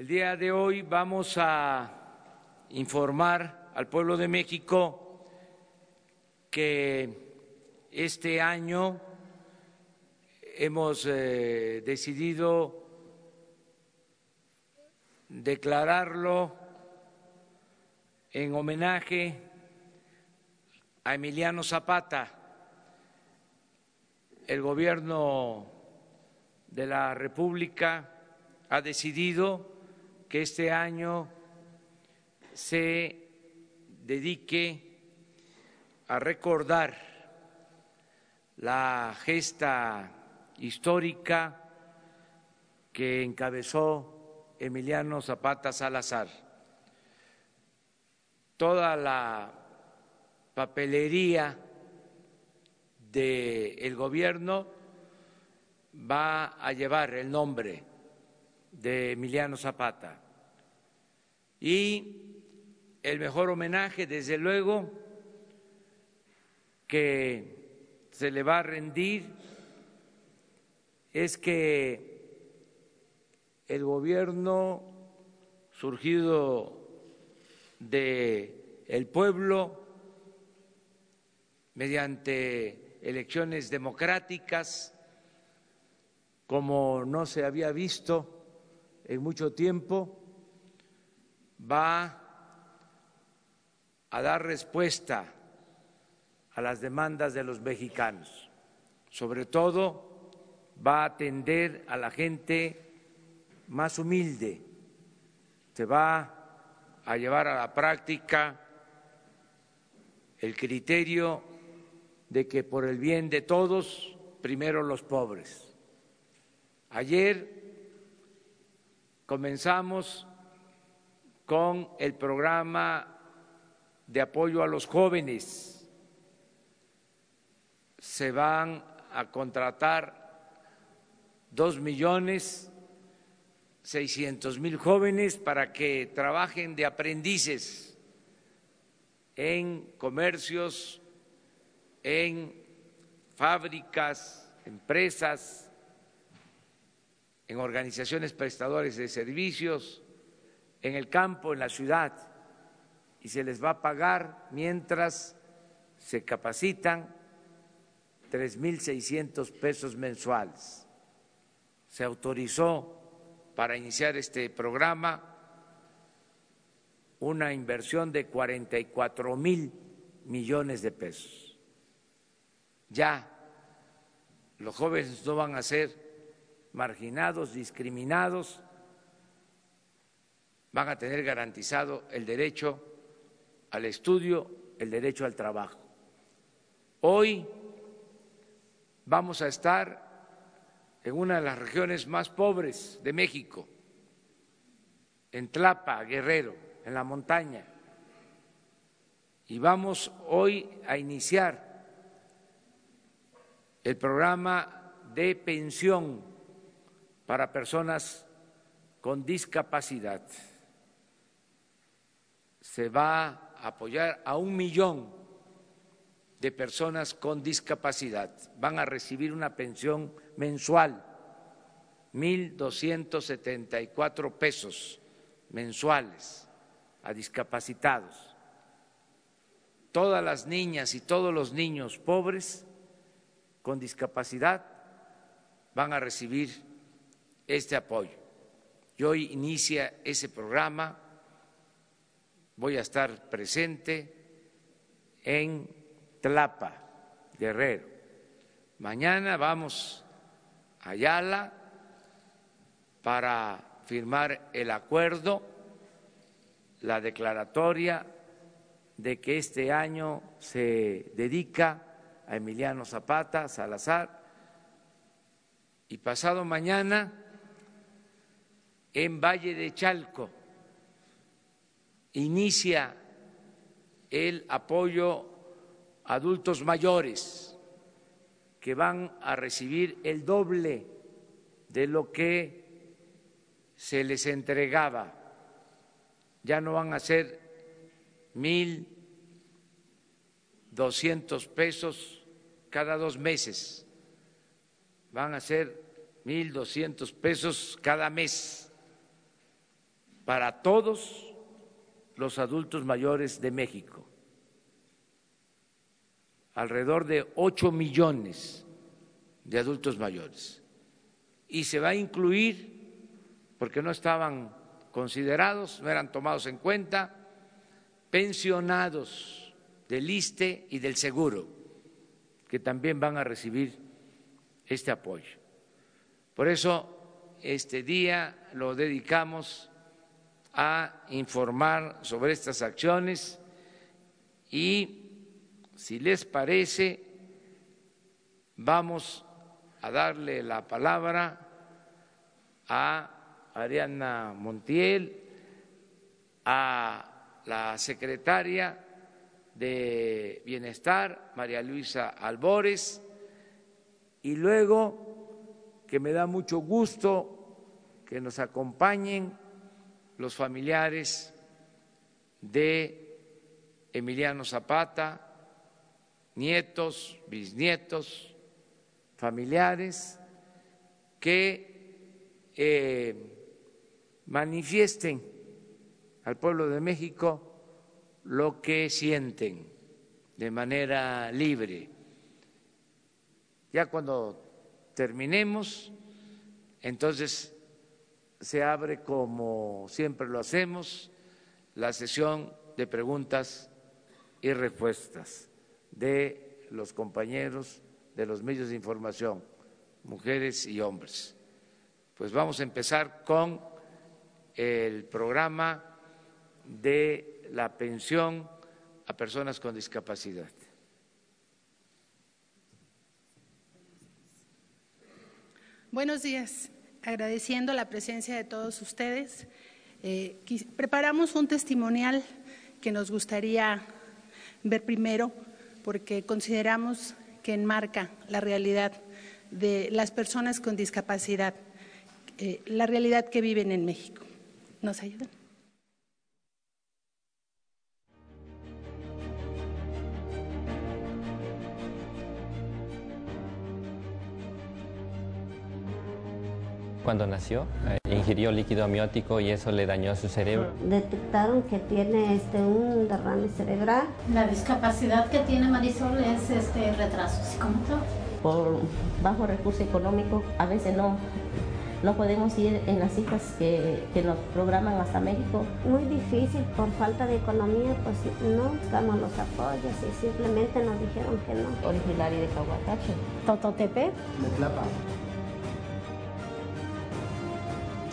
El día de hoy vamos a informar al pueblo de México que este año hemos eh, decidido declararlo en homenaje a Emiliano Zapata. El gobierno de la República ha decidido que este año se dedique a recordar la gesta histórica que encabezó Emiliano Zapata Salazar. Toda la papelería del gobierno va a llevar el nombre de Emiliano Zapata. Y el mejor homenaje, desde luego, que se le va a rendir es que el gobierno surgido de pueblo mediante elecciones democráticas como no se había visto en mucho tiempo va a dar respuesta a las demandas de los mexicanos. Sobre todo, va a atender a la gente más humilde. Se va a llevar a la práctica el criterio de que por el bien de todos, primero los pobres. Ayer comenzamos con el programa de apoyo a los jóvenes. Se van a contratar dos millones seiscientos mil jóvenes para que trabajen de aprendices en comercios, en fábricas, empresas, en organizaciones prestadores de servicios, en el campo, en la ciudad, y se les va a pagar mientras se capacitan 3.600 pesos mensuales. Se autorizó para iniciar este programa una inversión de 44 mil millones de pesos. Ya los jóvenes no van a ser marginados, discriminados, van a tener garantizado el derecho al estudio, el derecho al trabajo. Hoy vamos a estar en una de las regiones más pobres de México, en Tlapa, Guerrero, en la montaña. Y vamos hoy a iniciar el programa de pensión para personas con discapacidad se va a apoyar a un millón de personas con discapacidad. Van a recibir una pensión mensual, mil doscientos setenta y cuatro pesos mensuales a discapacitados. Todas las niñas y todos los niños pobres con discapacidad van a recibir este apoyo. Y hoy inicia ese programa voy a estar presente en Tlapa, Guerrero. Mañana vamos a Ayala para firmar el acuerdo, la declaratoria de que este año se dedica a Emiliano Zapata Salazar y pasado mañana en Valle de Chalco inicia el apoyo a adultos mayores que van a recibir el doble de lo que se les entregaba. Ya no van a ser mil doscientos pesos cada dos meses, van a ser mil doscientos pesos cada mes para todos los adultos mayores de México. Alrededor de 8 millones de adultos mayores. Y se va a incluir, porque no estaban considerados, no eran tomados en cuenta, pensionados del ISTE y del Seguro, que también van a recibir este apoyo. Por eso este día lo dedicamos a informar sobre estas acciones y, si les parece, vamos a darle la palabra a Ariana Montiel, a la secretaria de Bienestar, María Luisa Albores, y luego que me da mucho gusto que nos acompañen los familiares de Emiliano Zapata, nietos, bisnietos, familiares, que eh, manifiesten al pueblo de México lo que sienten de manera libre. Ya cuando terminemos, entonces se abre, como siempre lo hacemos, la sesión de preguntas y respuestas de los compañeros de los medios de información, mujeres y hombres. Pues vamos a empezar con el programa de la pensión a personas con discapacidad. Buenos días agradeciendo la presencia de todos ustedes. Eh, preparamos un testimonial que nos gustaría ver primero porque consideramos que enmarca la realidad de las personas con discapacidad, eh, la realidad que viven en México. ¿Nos ayudan? Cuando nació. Eh, ingirió líquido amniótico y eso le dañó su cerebro. Detectaron que tiene este, un derrame cerebral. La discapacidad que tiene Marisol es este retraso psicomotor. Por bajo recurso económico, a veces no, no podemos ir en las citas que, que, nos programan hasta México. Muy difícil, por falta de economía, pues no buscamos los apoyos y simplemente nos dijeron que no. Originario de Caguatache. Tototepe. Metlapa.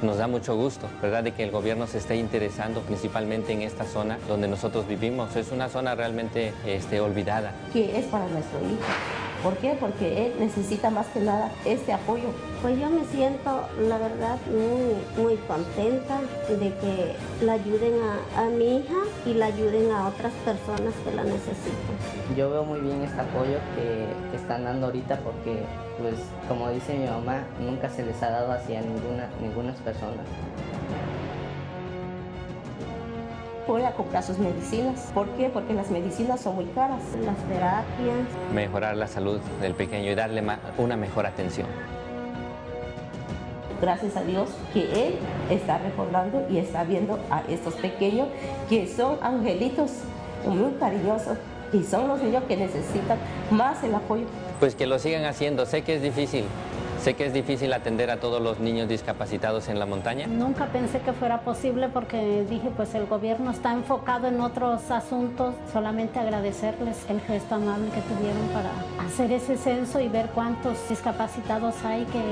Nos da mucho gusto, ¿verdad?, de que el gobierno se esté interesando principalmente en esta zona donde nosotros vivimos. Es una zona realmente este, olvidada. Que es para nuestro hijo. ¿Por qué? Porque él necesita más que nada este apoyo. Pues yo me siento, la verdad, muy, muy contenta de que la ayuden a, a, mi hija y la ayuden a otras personas que la necesitan. Yo veo muy bien este apoyo que, que están dando ahorita porque, pues, como dice mi mamá, nunca se les ha dado así a ninguna, ninguna persona pueda comprar sus medicinas. ¿Por qué? Porque las medicinas son muy caras. Las terapias. Mejorar la salud del pequeño y darle una mejor atención. Gracias a Dios que Él está recordando y está viendo a estos pequeños que son angelitos muy cariñosos y son los niños que necesitan más el apoyo. Pues que lo sigan haciendo. Sé que es difícil, Sé que es difícil atender a todos los niños discapacitados en la montaña. Nunca pensé que fuera posible porque dije, pues el gobierno está enfocado en otros asuntos. Solamente agradecerles el gesto amable que tuvieron para hacer ese censo y ver cuántos discapacitados hay que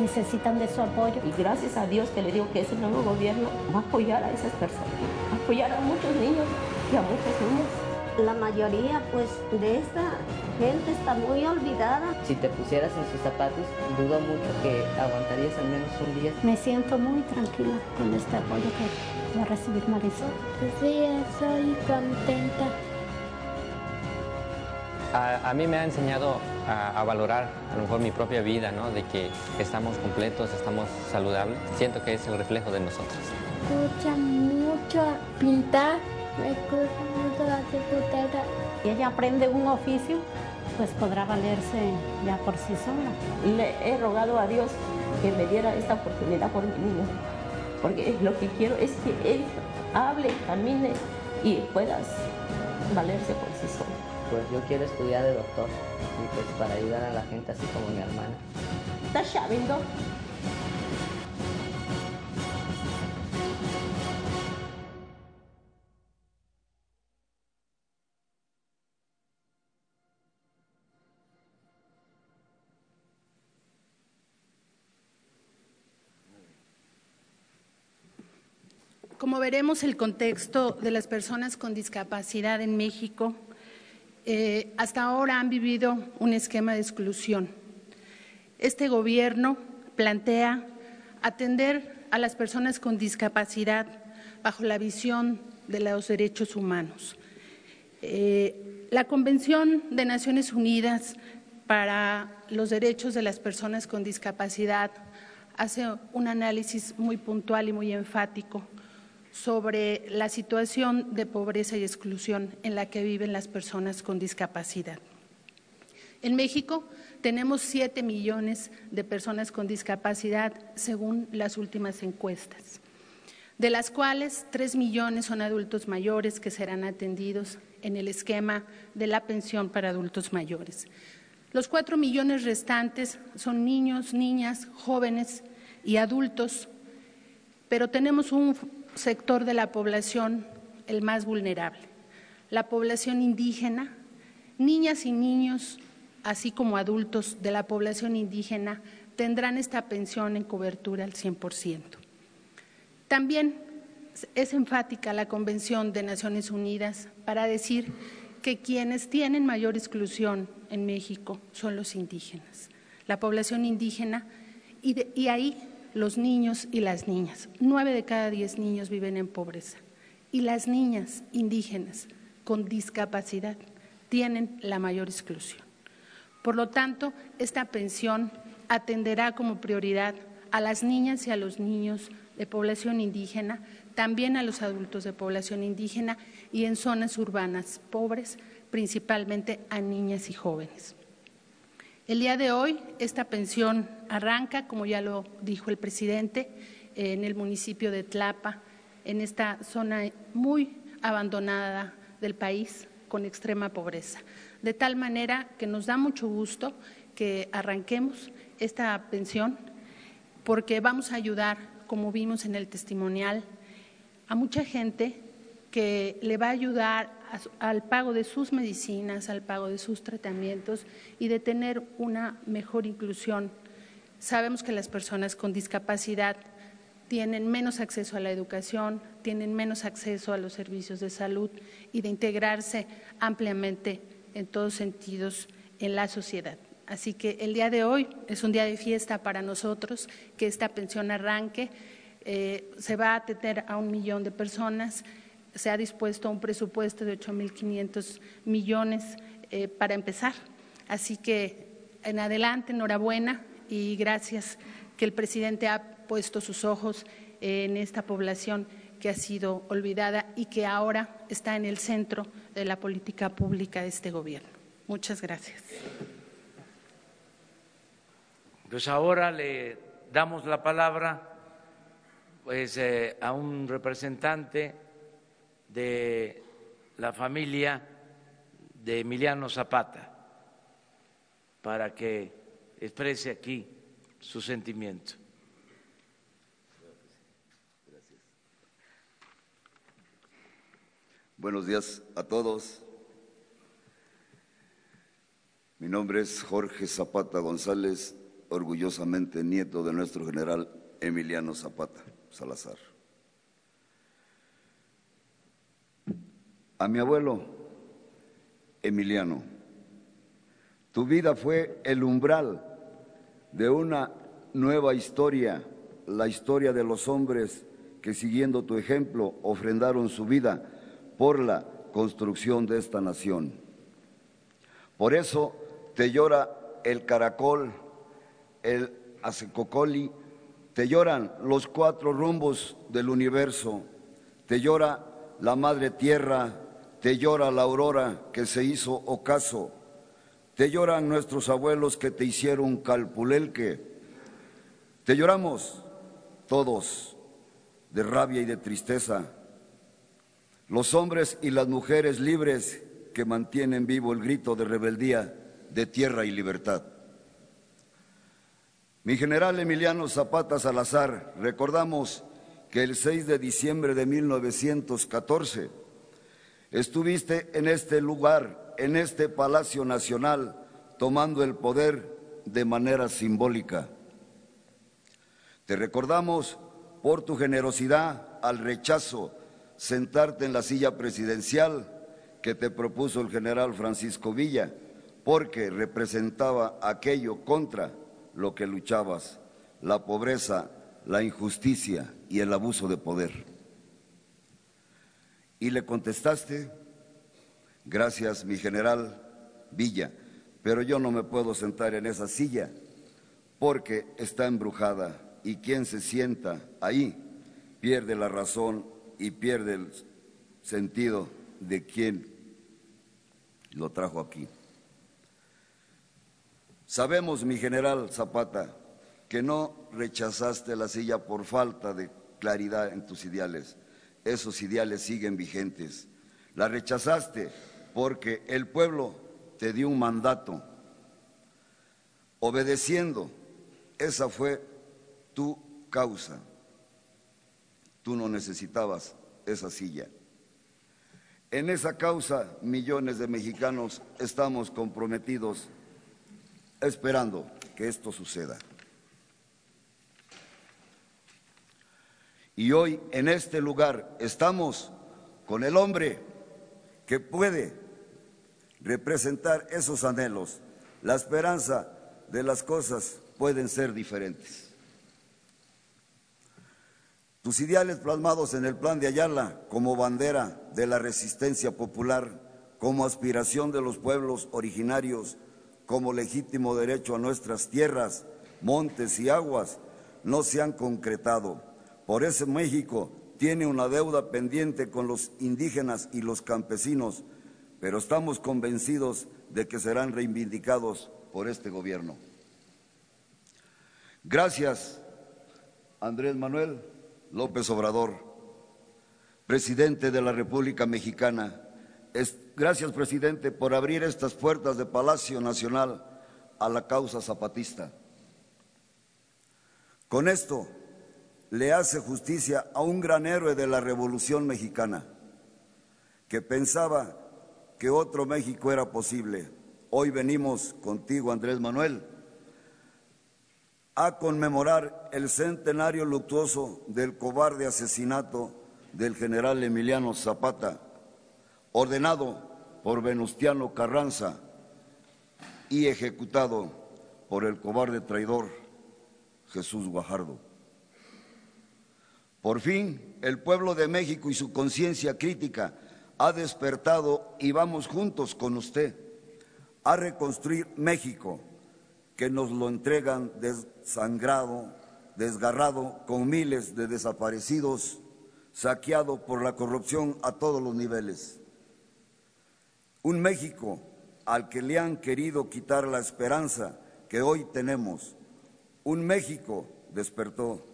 necesitan de su apoyo. Y gracias a Dios que le digo que ese nuevo gobierno va a apoyar a esas personas, va a apoyar a muchos niños y a muchas niñas. La mayoría pues de esta gente está muy olvidada. Si te pusieras en sus zapatos, dudo mucho que aguantarías al menos un día. Me siento muy tranquila con este apoyo que va a recibir Marisol. Sí, estoy contenta. A, a, mí me ha enseñado a, a, valorar a lo mejor mi propia vida, ¿no? De que estamos completos, estamos saludables. Siento que es el reflejo de nosotros. Gusta mucho pintar, me gusta mucho la secretaria. Y ella aprende un oficio pues podrá valerse ya por sí sola. Le he rogado a Dios que me diera esta oportunidad por mi niño. porque lo que quiero es que él hable, camine y puedas valerse por sí solo. Pues yo quiero estudiar de doctor y pues para ayudar a la gente así como mi hermana. ¿Estás sabiendo? Como veremos, el contexto de las personas con discapacidad en México eh, hasta ahora han vivido un esquema de exclusión. Este gobierno plantea atender a las personas con discapacidad bajo la visión de los derechos humanos. Eh, la Convención de Naciones Unidas para los Derechos de las Personas con Discapacidad hace un análisis muy puntual y muy enfático sobre la situación de pobreza y exclusión en la que viven las personas con discapacidad. En México tenemos siete millones de personas con discapacidad según las últimas encuestas, de las cuales tres millones son adultos mayores que serán atendidos en el esquema de la pensión para adultos mayores. Los cuatro millones restantes son niños, niñas, jóvenes y adultos, pero tenemos un sector de la población el más vulnerable, la población indígena, niñas y niños, así como adultos de la población indígena, tendrán esta pensión en cobertura al 100%. También es enfática la Convención de Naciones Unidas para decir que quienes tienen mayor exclusión en México son los indígenas, la población indígena, y, y ahí los niños y las niñas. Nueve de cada diez niños viven en pobreza y las niñas indígenas con discapacidad tienen la mayor exclusión. Por lo tanto, esta pensión atenderá como prioridad a las niñas y a los niños de población indígena, también a los adultos de población indígena y en zonas urbanas pobres, principalmente a niñas y jóvenes. El día de hoy esta pensión arranca, como ya lo dijo el presidente, en el municipio de Tlapa, en esta zona muy abandonada del país con extrema pobreza. De tal manera que nos da mucho gusto que arranquemos esta pensión porque vamos a ayudar, como vimos en el testimonial, a mucha gente que le va a ayudar al pago de sus medicinas, al pago de sus tratamientos y de tener una mejor inclusión. Sabemos que las personas con discapacidad tienen menos acceso a la educación, tienen menos acceso a los servicios de salud y de integrarse ampliamente en todos sentidos en la sociedad. Así que el día de hoy es un día de fiesta para nosotros, que esta pensión arranque. Eh, se va a atender a un millón de personas se ha dispuesto un presupuesto de 8.500 millones eh, para empezar. Así que en adelante, enhorabuena y gracias que el presidente ha puesto sus ojos en esta población que ha sido olvidada y que ahora está en el centro de la política pública de este gobierno. Muchas gracias. Pues ahora le damos la palabra pues, eh, a un representante de la familia de Emiliano Zapata para que exprese aquí su sentimiento. Buenos días a todos. Mi nombre es Jorge Zapata González, orgullosamente nieto de nuestro general Emiliano Zapata Salazar. A mi abuelo Emiliano. Tu vida fue el umbral de una nueva historia, la historia de los hombres que siguiendo tu ejemplo ofrendaron su vida por la construcción de esta nación. Por eso te llora el caracol, el acecocoli, te lloran los cuatro rumbos del universo, te llora la madre tierra, te llora la aurora que se hizo ocaso, te lloran nuestros abuelos que te hicieron calpulelque, te lloramos todos de rabia y de tristeza. Los hombres y las mujeres libres que mantienen vivo el grito de rebeldía de tierra y libertad. Mi general Emiliano Zapata Salazar, recordamos que el 6 de diciembre de 1914 estuviste en este lugar, en este Palacio Nacional, tomando el poder de manera simbólica. Te recordamos por tu generosidad al rechazo sentarte en la silla presidencial que te propuso el general Francisco Villa, porque representaba aquello contra lo que luchabas, la pobreza, la injusticia y el abuso de poder. Y le contestaste, gracias mi general Villa, pero yo no me puedo sentar en esa silla porque está embrujada y quien se sienta ahí pierde la razón y pierde el sentido de quien lo trajo aquí. Sabemos, mi general Zapata, que no rechazaste la silla por falta de claridad en tus ideales. Esos ideales siguen vigentes. La rechazaste porque el pueblo te dio un mandato. Obedeciendo, esa fue tu causa. Tú no necesitabas esa silla. En esa causa millones de mexicanos estamos comprometidos esperando que esto suceda. Y hoy en este lugar estamos con el hombre que puede representar esos anhelos. La esperanza de las cosas pueden ser diferentes. Tus ideales plasmados en el plan de Ayala como bandera de la resistencia popular, como aspiración de los pueblos originarios, como legítimo derecho a nuestras tierras, montes y aguas, no se han concretado. Por eso México tiene una deuda pendiente con los indígenas y los campesinos, pero estamos convencidos de que serán reivindicados por este gobierno. Gracias, Andrés Manuel. López Obrador, presidente de la República Mexicana. gracias, presidente, por abrir estas puertas de Palacio Nacional a la causa zapatista. Con esto le hace justicia a un gran héroe de la Revolución Mexicana, que pensaba que otro México era posible. Hoy venimos contigo, Andrés Manuel, a conmemorar el centenario luctuoso del cobarde asesinato del general Emiliano Zapata, ordenado por Venustiano Carranza y ejecutado por el cobarde traidor Jesús Guajardo. Por fin, el pueblo de México y su conciencia crítica ha despertado y vamos juntos con usted a reconstruir México que nos lo entregan desangrado, desgarrado, con miles de desaparecidos, saqueado por la corrupción a todos los niveles. Un México al que le han querido quitar la esperanza que hoy tenemos. Un México despertó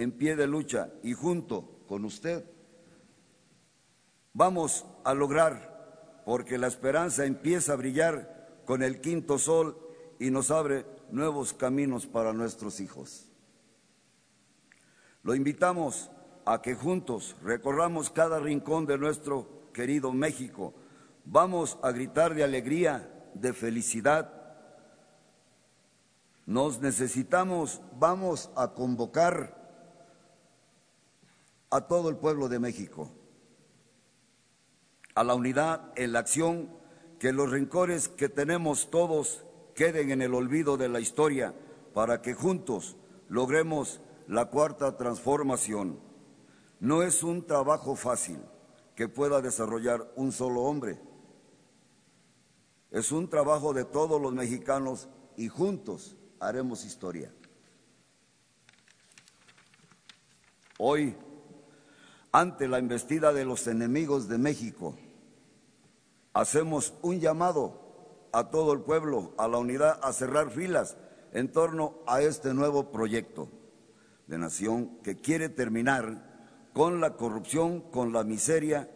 en pie de lucha y junto con usted vamos a lograr, porque la esperanza empieza a brillar con el quinto sol y nos abre nuevos caminos para nuestros hijos. Lo invitamos a que juntos recorramos cada rincón de nuestro querido México. Vamos a gritar de alegría, de felicidad. Nos necesitamos, vamos a convocar a todo el pueblo de México, a la unidad en la acción, que los rincones que tenemos todos queden en el olvido de la historia para que juntos logremos la cuarta transformación. No es un trabajo fácil que pueda desarrollar un solo hombre. Es un trabajo de todos los mexicanos y juntos haremos historia. Hoy, ante la embestida de los enemigos de México, hacemos un llamado a todo el pueblo, a la unidad, a cerrar filas en torno a este nuevo proyecto de nación que quiere terminar con la corrupción, con la miseria,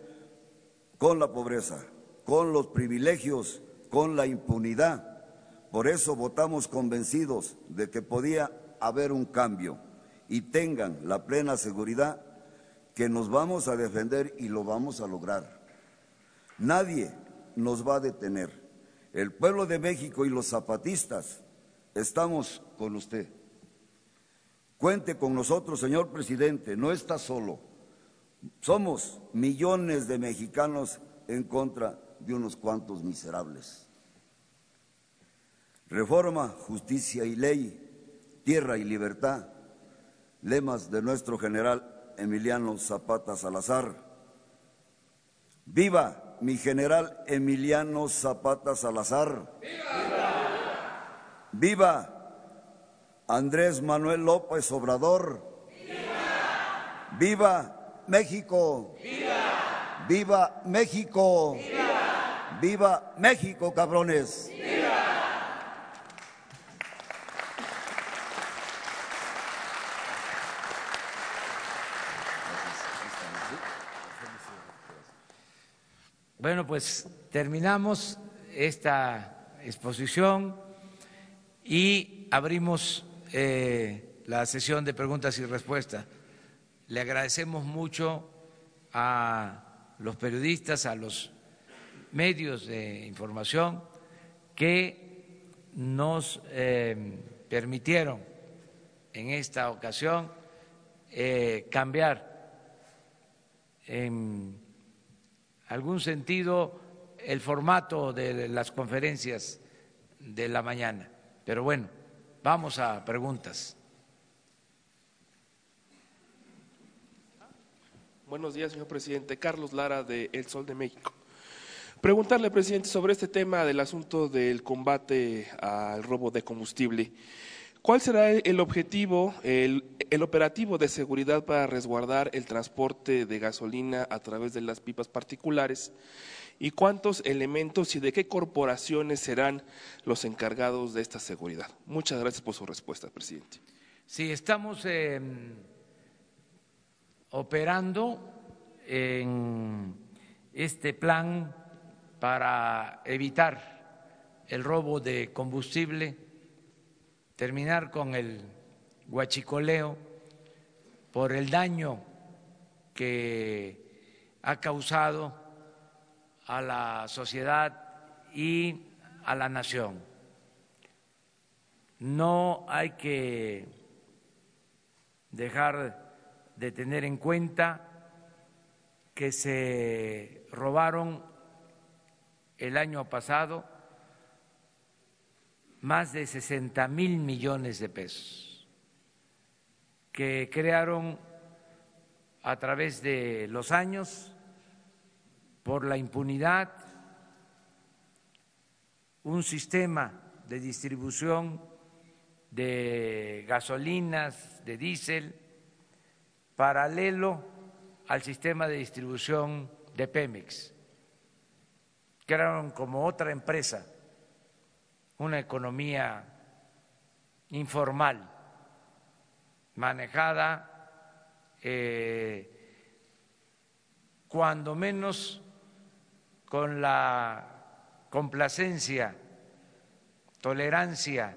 con la pobreza, con los privilegios, con la impunidad. Por eso votamos convencidos de que podía haber un cambio y tengan la plena seguridad que nos vamos a defender y lo vamos a lograr. Nadie nos va a detener. El pueblo de México y los zapatistas estamos con usted. Cuente con nosotros, señor presidente, no está solo. Somos millones de mexicanos en contra de unos cuantos miserables. Reforma, justicia y ley, tierra y libertad, lemas de nuestro general Emiliano Zapata Salazar. Viva mi general Emiliano Zapata Salazar. Viva. Viva Andrés Manuel López Obrador. ¡Viva! ¡Viva México! ¡Viva! ¡Viva México! ¡Viva! ¡Viva México, cabrones! Bueno, pues terminamos esta exposición y abrimos eh, la sesión de preguntas y respuestas. Le agradecemos mucho a los periodistas, a los medios de información que nos eh, permitieron en esta ocasión eh, cambiar en algún sentido el formato de las conferencias de la mañana. Pero bueno, Vamos a preguntas. Buenos días, señor presidente. Carlos Lara de El Sol de México. Preguntarle, presidente, sobre este tema del asunto del combate al robo de combustible. ¿Cuál será el objetivo, el, operativo de seguridad para resguardar el transporte de gasolina a través de las pipas particulares? y cuántos elementos y de qué corporaciones serán los encargados de esta seguridad. Muchas gracias por su respuesta, presidente. Sí, estamos em, operando en este plan para evitar el robo de combustible, terminar con el huachicoleo por el daño que ha causado a la sociedad y a la nación. No hay que dejar de tener en cuenta que se robaron el año pasado más de 60 mil millones de pesos, que crearon a través de los años por la impunidad, un sistema de distribución de gasolinas, de diésel, paralelo al sistema de distribución de Pemex. Crearon como otra empresa, una economía informal, manejada eh, cuando menos con la complacencia, tolerancia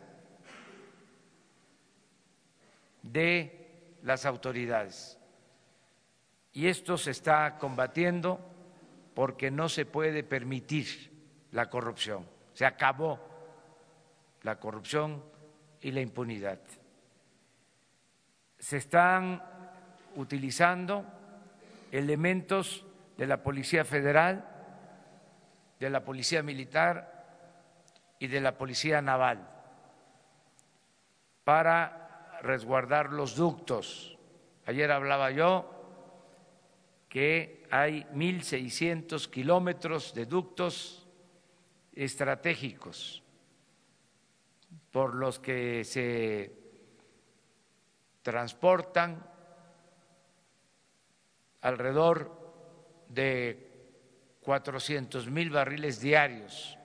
de las autoridades. Y esto se está combatiendo porque no se puede permitir la corrupción. Se acabó la corrupción y la impunidad. Se están utilizando elementos de la Policía Federal de la Policía Militar y de la Policía Naval para resguardar los ductos. Ayer hablaba yo que hay 1.600 kilómetros de ductos estratégicos por los que se transportan alrededor de 400 mil barriles diarios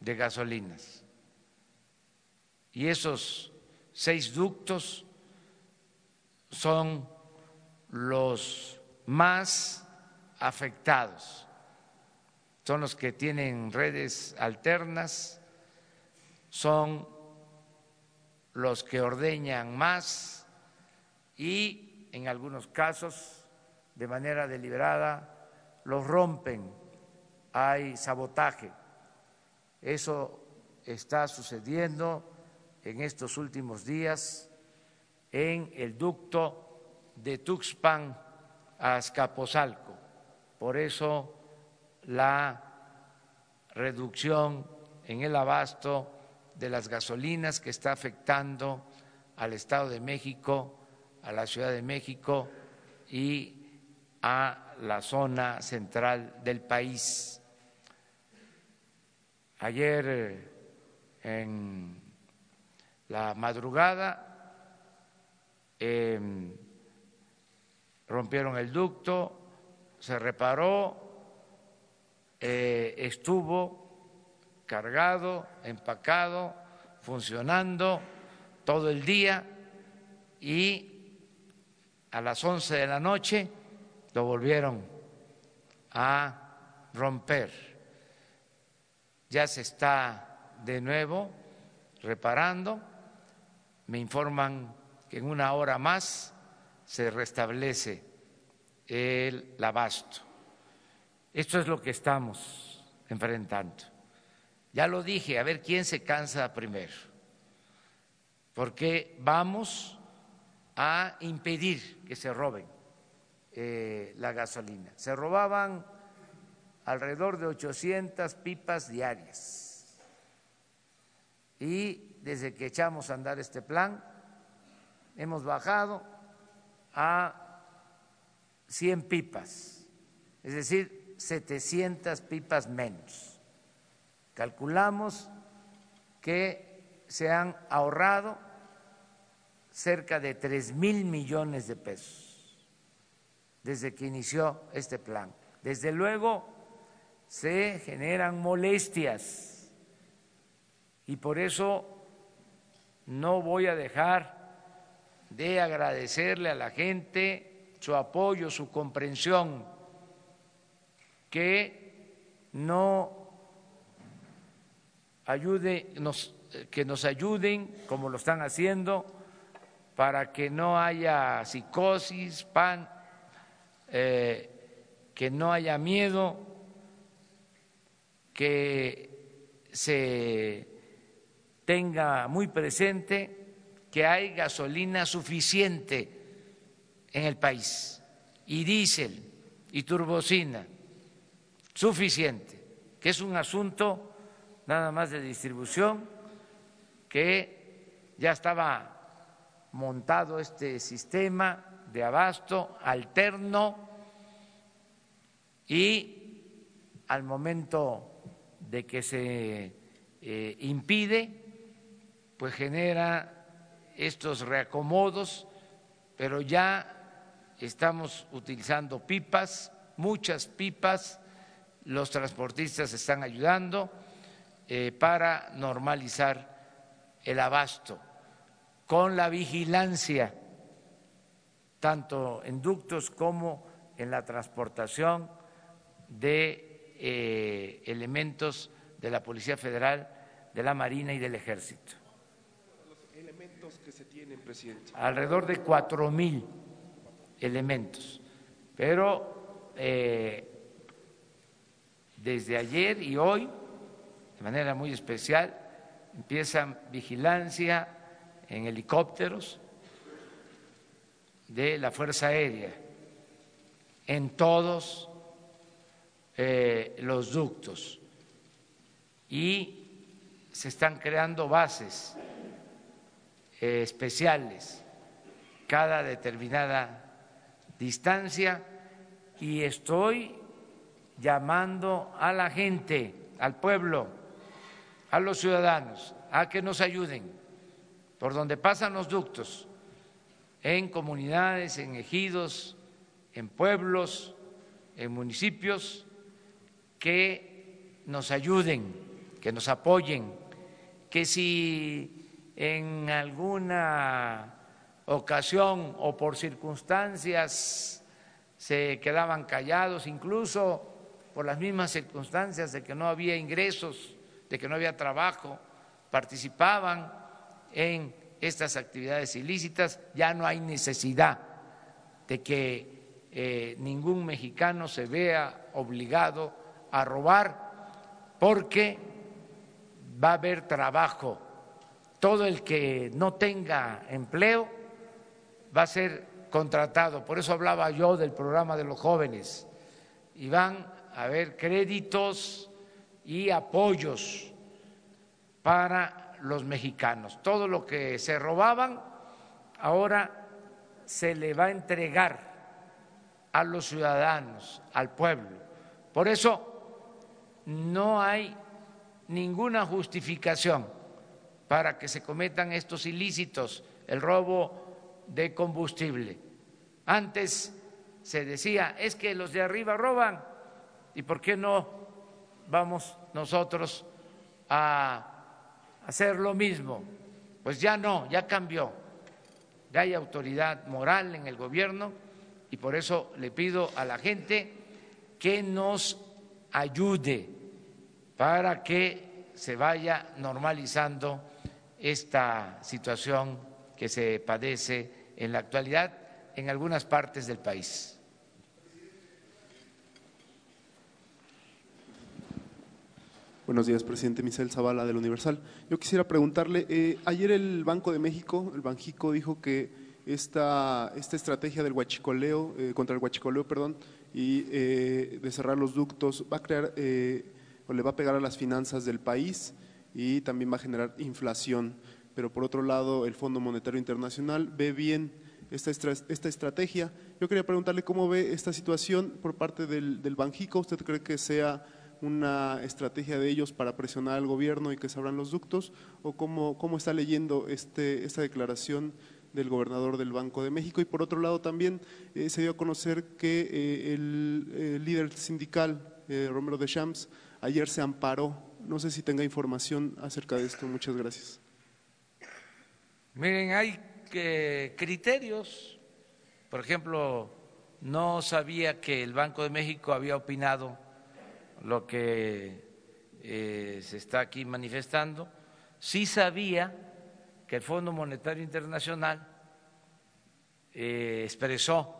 de gasolinas. Y esos seis ductos son los más afectados. Son los que tienen redes alternas, son los que ordeñan más y en algunos casos de manera deliberada los rompen, hay sabotaje. Eso está sucediendo en estos últimos días en el ducto de Tuxpan a Azcapotzalco. Por eso la reducción en el abasto de las gasolinas que está afectando al Estado de México, a la Ciudad de México y a la zona central del país. Ayer eh, en la madrugada em, rompieron el ducto, se reparó, eh, estuvo cargado, empacado, funcionando todo el día y a las 11 de la noche lo volvieron a romper. Ya se está de nuevo reparando, me informan que en una hora más se restablece el abasto. Esto es lo que estamos enfrentando. Ya lo dije, a ver quién se cansa primero, porque vamos a impedir que se roben eh, la gasolina. Se robaban alrededor de 800 pipas diarias. Y desde que echamos a andar este plan, hemos bajado a 100 pipas, es decir, 700 pipas menos Calculamos que se han ahorrado cerca de tres mil millones de pesos desde que inició este plan. Desde luego se generan molestias y por eso no voy a dejar de agradecerle a la gente su apoyo, su comprensión, que no ayude, que nos ayuden, como lo están haciendo, para que no haya psicosis, pan, eh, que no haya miedo, que se tenga muy presente que hay gasolina suficiente en el país y diésel y turbocina suficiente, que es un asunto nada más de distribución, que ya estaba montado este sistema de abasto alterno y al momento de que se eh, impide, pues genera estos reacomodos, pero ya estamos utilizando pipas, muchas pipas, los transportistas están ayudando para normalizar el abasto, con la vigilancia, tanto en ductos como en la transportación de eh, elementos de la Policía Federal, de la Marina y del Ejército. Los elementos que se tienen, presidente. Alrededor de cuatro mil elementos, pero eh, desde ayer y hoy de manera muy especial. Empiezan vigilancia en helicópteros de la Fuerza Aérea en todos eh, los ductos y se están creando bases eh, especiales cada determinada distancia y estoy llamando a la gente, al pueblo, a los ciudadanos a que nos ayuden por donde pasan los ductos, en comunidades, en ejidos, en pueblos, en municipios, que nos ayuden, que nos apoyen, que si en alguna ocasión o por circunstancias se quedaban callados, incluso por las mismas circunstancias de que no había ingresos, de que no había trabajo, participaban en estas actividades ilícitas, ya no hay necesidad de que eh, ningún mexicano se vea obligado a robar porque va a haber trabajo. Todo el que no tenga empleo va a ser contratado. Por eso hablaba yo del programa de los jóvenes. Y van a haber créditos y apoyos para los mexicanos. Todo lo que se robaban ahora se le va a entregar a los ciudadanos, al pueblo. Por eso no hay ninguna justificación para que se cometan estos ilícitos, el robo de combustible. Antes se decía, es que los de arriba roban, ¿y por qué no vamos nosotros a hacer lo mismo? Pues ya no, ya cambió, ya hay autoridad moral en el gobierno y por eso le pido a la gente que nos ayude para que se vaya normalizando esta situación que se padece en la actualidad en algunas partes del país. Buenos días, presidente Michel Zavala del Universal. Yo quisiera preguntarle, eh, ayer el Banco de México, el Banjico, dijo que esta, estrategia del huachicoleo, eh, contra el huachicoleo, perdón, y eh, de cerrar los ductos va a crear eh, o le va a pegar a las finanzas del país y también va a generar inflación. Pero por otro lado, el Fondo Monetario Internacional ve bien esta, esta estrategia. Yo quería preguntarle cómo ve esta situación por parte del, del Banjico. ¿Usted cree que sea una estrategia de ellos para presionar al gobierno y que se abran los ductos? ¿O cómo, cómo está leyendo este, esta declaración del gobernador del Banco de México y por otro lado también eh, se dio a conocer que eh, el, líder sindical eh, Romero de Champs ayer se amparó. No sé si tenga información acerca de esto. Muchas gracias. Miren, hay criterios. Por ejemplo, no sabía que el Banco de México había opinado lo que se está aquí manifestando. Sí sabía que el Fondo Monetario Internacional eh, expresó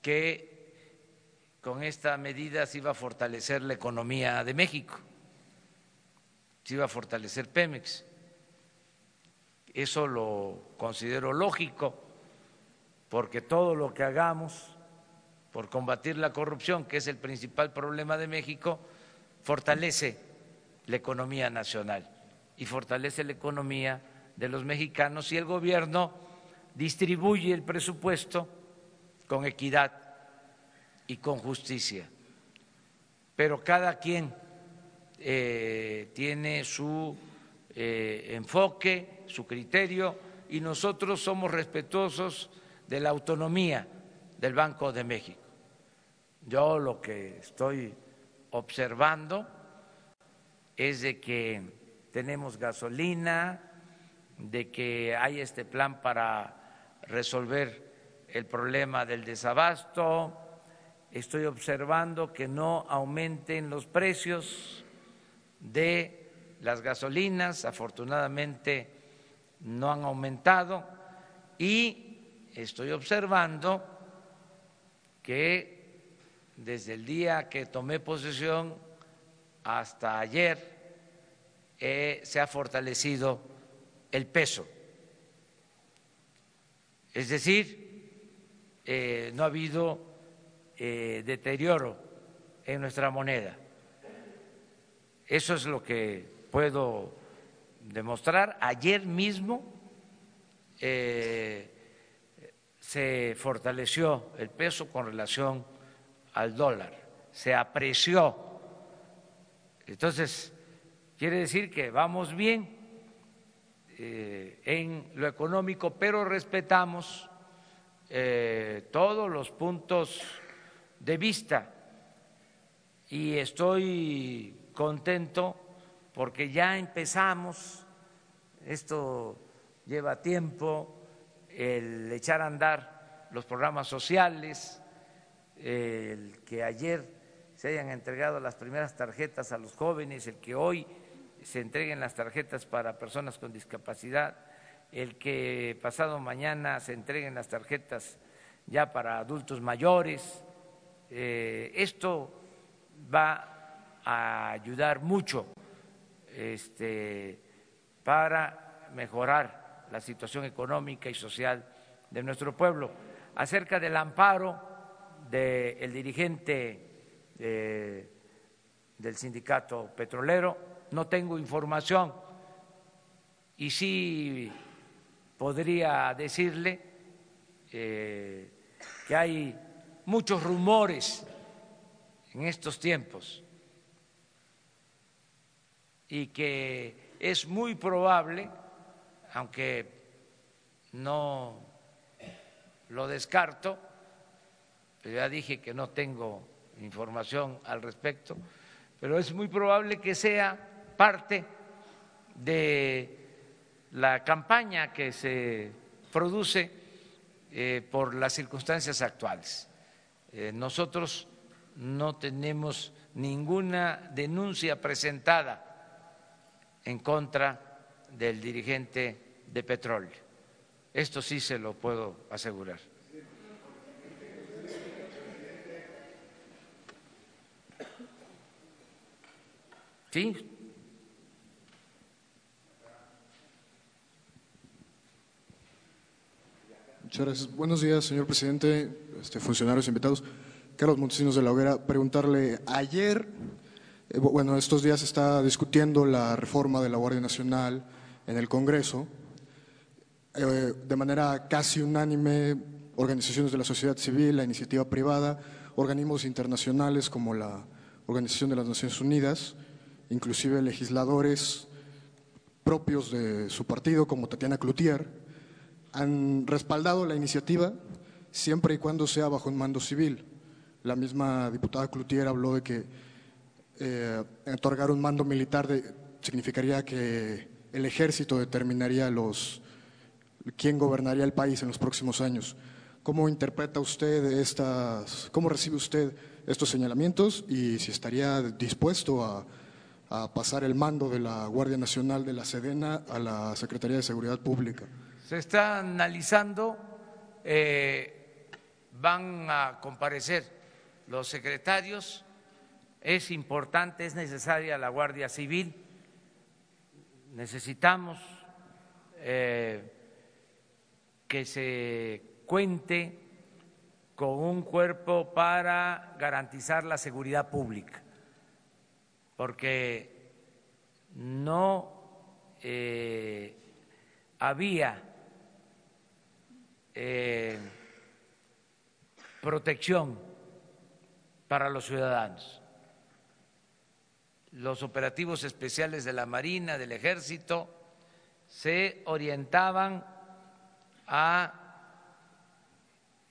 que con esta medida se iba a fortalecer la economía de México, se iba a fortalecer Pemex. Eso lo considero lógico, porque todo lo que hagamos por combatir la corrupción, que es el principal problema de México, fortalece la economía nacional y fortalece la economía de los mexicanos y el gobierno distribuye el presupuesto con equidad y con justicia. Pero cada quien eh, tiene su eh, enfoque, su criterio, y nosotros somos respetuosos de la autonomía del Banco de México. Yo lo que estoy observando es de que tenemos gasolina, de que hay este plan para resolver el problema del desabasto. Estoy observando que no aumenten los precios de las gasolinas, afortunadamente no han aumentado, y estoy observando que desde el día que tomé posesión hasta ayer eh, se ha fortalecido el peso. Es decir, eh, no ha habido eh, deterioro en nuestra moneda. Eso es lo que puedo demostrar. Ayer mismo se fortaleció el peso con relación al dólar, se apreció. Entonces, quiere decir que vamos bien eh, en lo económico, pero respetamos eh, todos los puntos de vista. Y estoy contento porque ya empezamos, esto lleva tiempo, el echar a andar los programas sociales, el que ayer se hayan entregado las primeras tarjetas a los jóvenes, el que hoy se entreguen las tarjetas para personas con discapacidad, el que pasado mañana se entreguen las tarjetas ya para adultos mayores. Eh, esto va a ayudar mucho este, para mejorar la situación económica y social de nuestro pueblo. Acerca del amparo del dirigente eh, del sindicato petrolero, no tengo información. Y sí podría decirle eh, que hay muchos rumores en estos tiempos. Y que es muy probable, aunque no lo descarto, ya dije que no tengo información al respecto, pero es muy probable que sea parte de la campaña que se produce eh, por las circunstancias actuales. Eh, nosotros no tenemos ninguna denuncia presentada en contra del dirigente de petróleo. Esto sí se lo puedo asegurar. ¿Sí? Muchas gracias. Buenos días, señor presidente, este, funcionarios invitados. Carlos Montesinos de la Hoguera, preguntarle, ayer eh, bueno, estos días se está discutiendo la reforma de la Guardia Nacional en el Congreso. Eh, de manera casi unánime, organizaciones de la sociedad civil, la iniciativa privada, organismos internacionales como la Organización de las Naciones Unidas, inclusive legisladores propios de su partido, como Tatiana Cloutier, han respaldado la iniciativa siempre y cuando sea bajo un mando civil. La misma diputada Cloutier habló de que eh, otorgar un mando militar significaría que el ejército determinaría los, quién gobernaría el país en los próximos años. ¿Cómo interpreta usted estas, cómo recibe usted estos señalamientos y si estaría dispuesto a, pasar el mando de la Guardia Nacional de la Sedena a la Secretaría de Seguridad Pública? Se está analizando, eh, van a comparecer los secretarios. Es importante, es necesaria la Guardia Civil, necesitamos eh, que se cuente con un cuerpo para garantizar la seguridad pública, porque no eh, había eh, protección para los ciudadanos. Los operativos especiales de la Marina, del Ejército, se orientaban a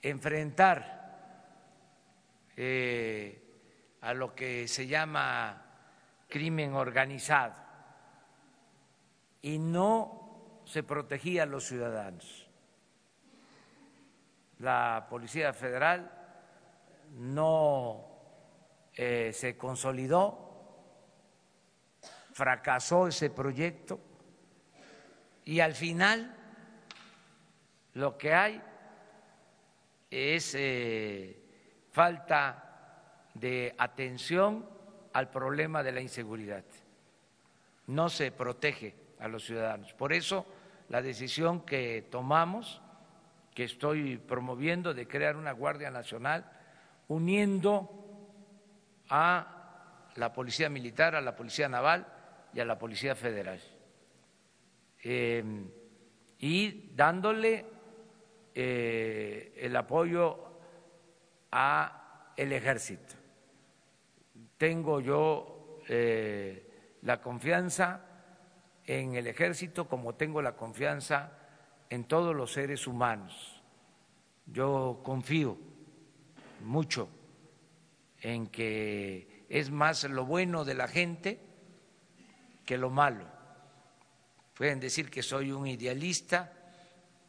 enfrentar eh, a lo que se llama crimen organizado y no se protegía a los ciudadanos. La Policía Federal no eh, se consolidó fracasó ese proyecto y al final lo que hay es eh, falta de atención al problema de la inseguridad. No se protege a los ciudadanos. Por eso la decisión que tomamos, que estoy promoviendo de crear una Guardia Nacional, uniendo a la Policía Militar, a la Policía Naval, y a la Policía Federal. Em, y dándole eh, el apoyo a el ejército. Tengo yo eh, la confianza en el ejército como tengo la confianza en todos los seres humanos. Yo confío mucho en que es más lo bueno de la gente que lo malo. Pueden decir que soy un idealista,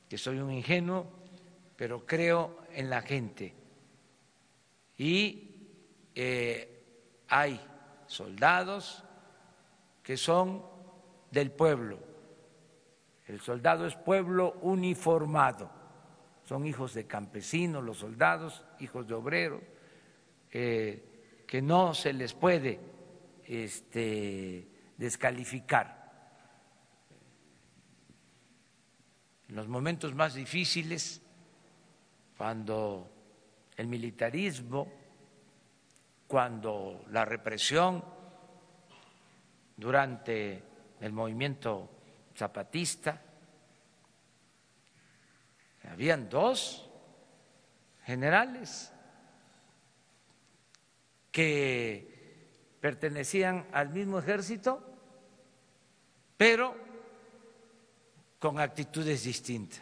que soy un ingenuo, pero creo en la gente. Y eh, hay soldados que son del pueblo. El soldado es pueblo uniformado. Son hijos de campesinos, los soldados, hijos de obreros, eh, que no se les puede este, descalificar. En los momentos más difíciles, cuando el militarismo, cuando la represión durante el movimiento zapatista, habían dos generales que pertenecían al mismo ejército, pero con actitudes distintas.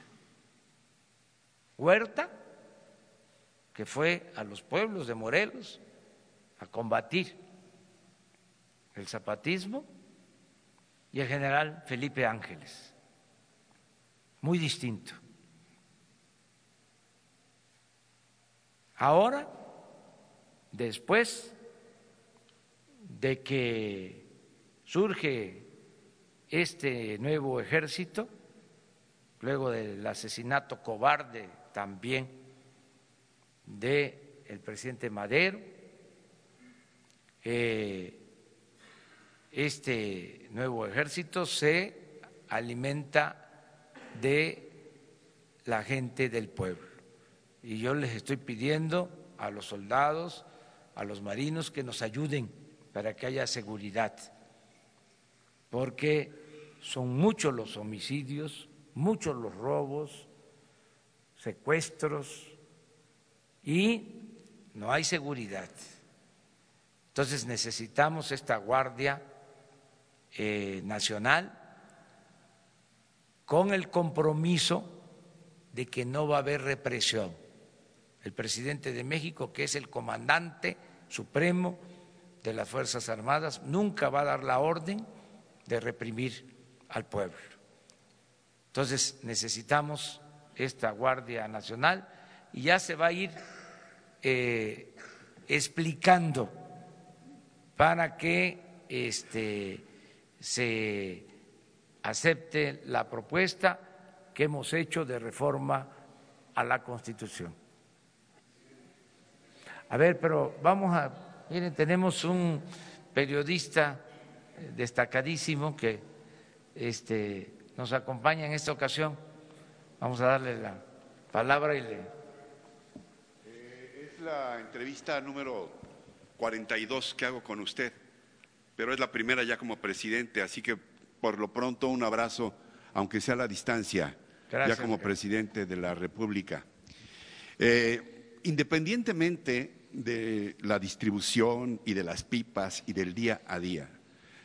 Huerta, que fue a los pueblos de Morelos a combatir el zapatismo, y el general Felipe Ángeles, muy distinto. Ahora, después de que surge este nuevo ejército, luego del asesinato cobarde también del el presidente Madero, eh, este nuevo ejército se alimenta de la gente del pueblo. Y yo les estoy pidiendo a los soldados, a los marinos, que nos ayuden para que haya seguridad, porque son muchos los homicidios, muchos los robos, secuestros y no hay seguridad. Entonces necesitamos esta guardia eh, nacional con el compromiso de que no va a haber represión. El presidente de México, que es el comandante supremo de las Fuerzas Armadas, nunca va a dar la orden de reprimir al pueblo. Entonces necesitamos esta Guardia Nacional y ya se va a ir eh, explicando para que este, se acepte la propuesta que hemos hecho de reforma a la Constitución. A ver, pero vamos a, miren, tenemos un periodista destacadísimo que este, nos acompaña en esta ocasión. Vamos a darle la palabra y le. Eh, es la entrevista número 42 que hago con usted pero es la primera ya como presidente, así que por lo pronto un abrazo, aunque sea a la distancia, ya como presidente de la República. Eh, independientemente de la distribución y de las pipas y del día a día,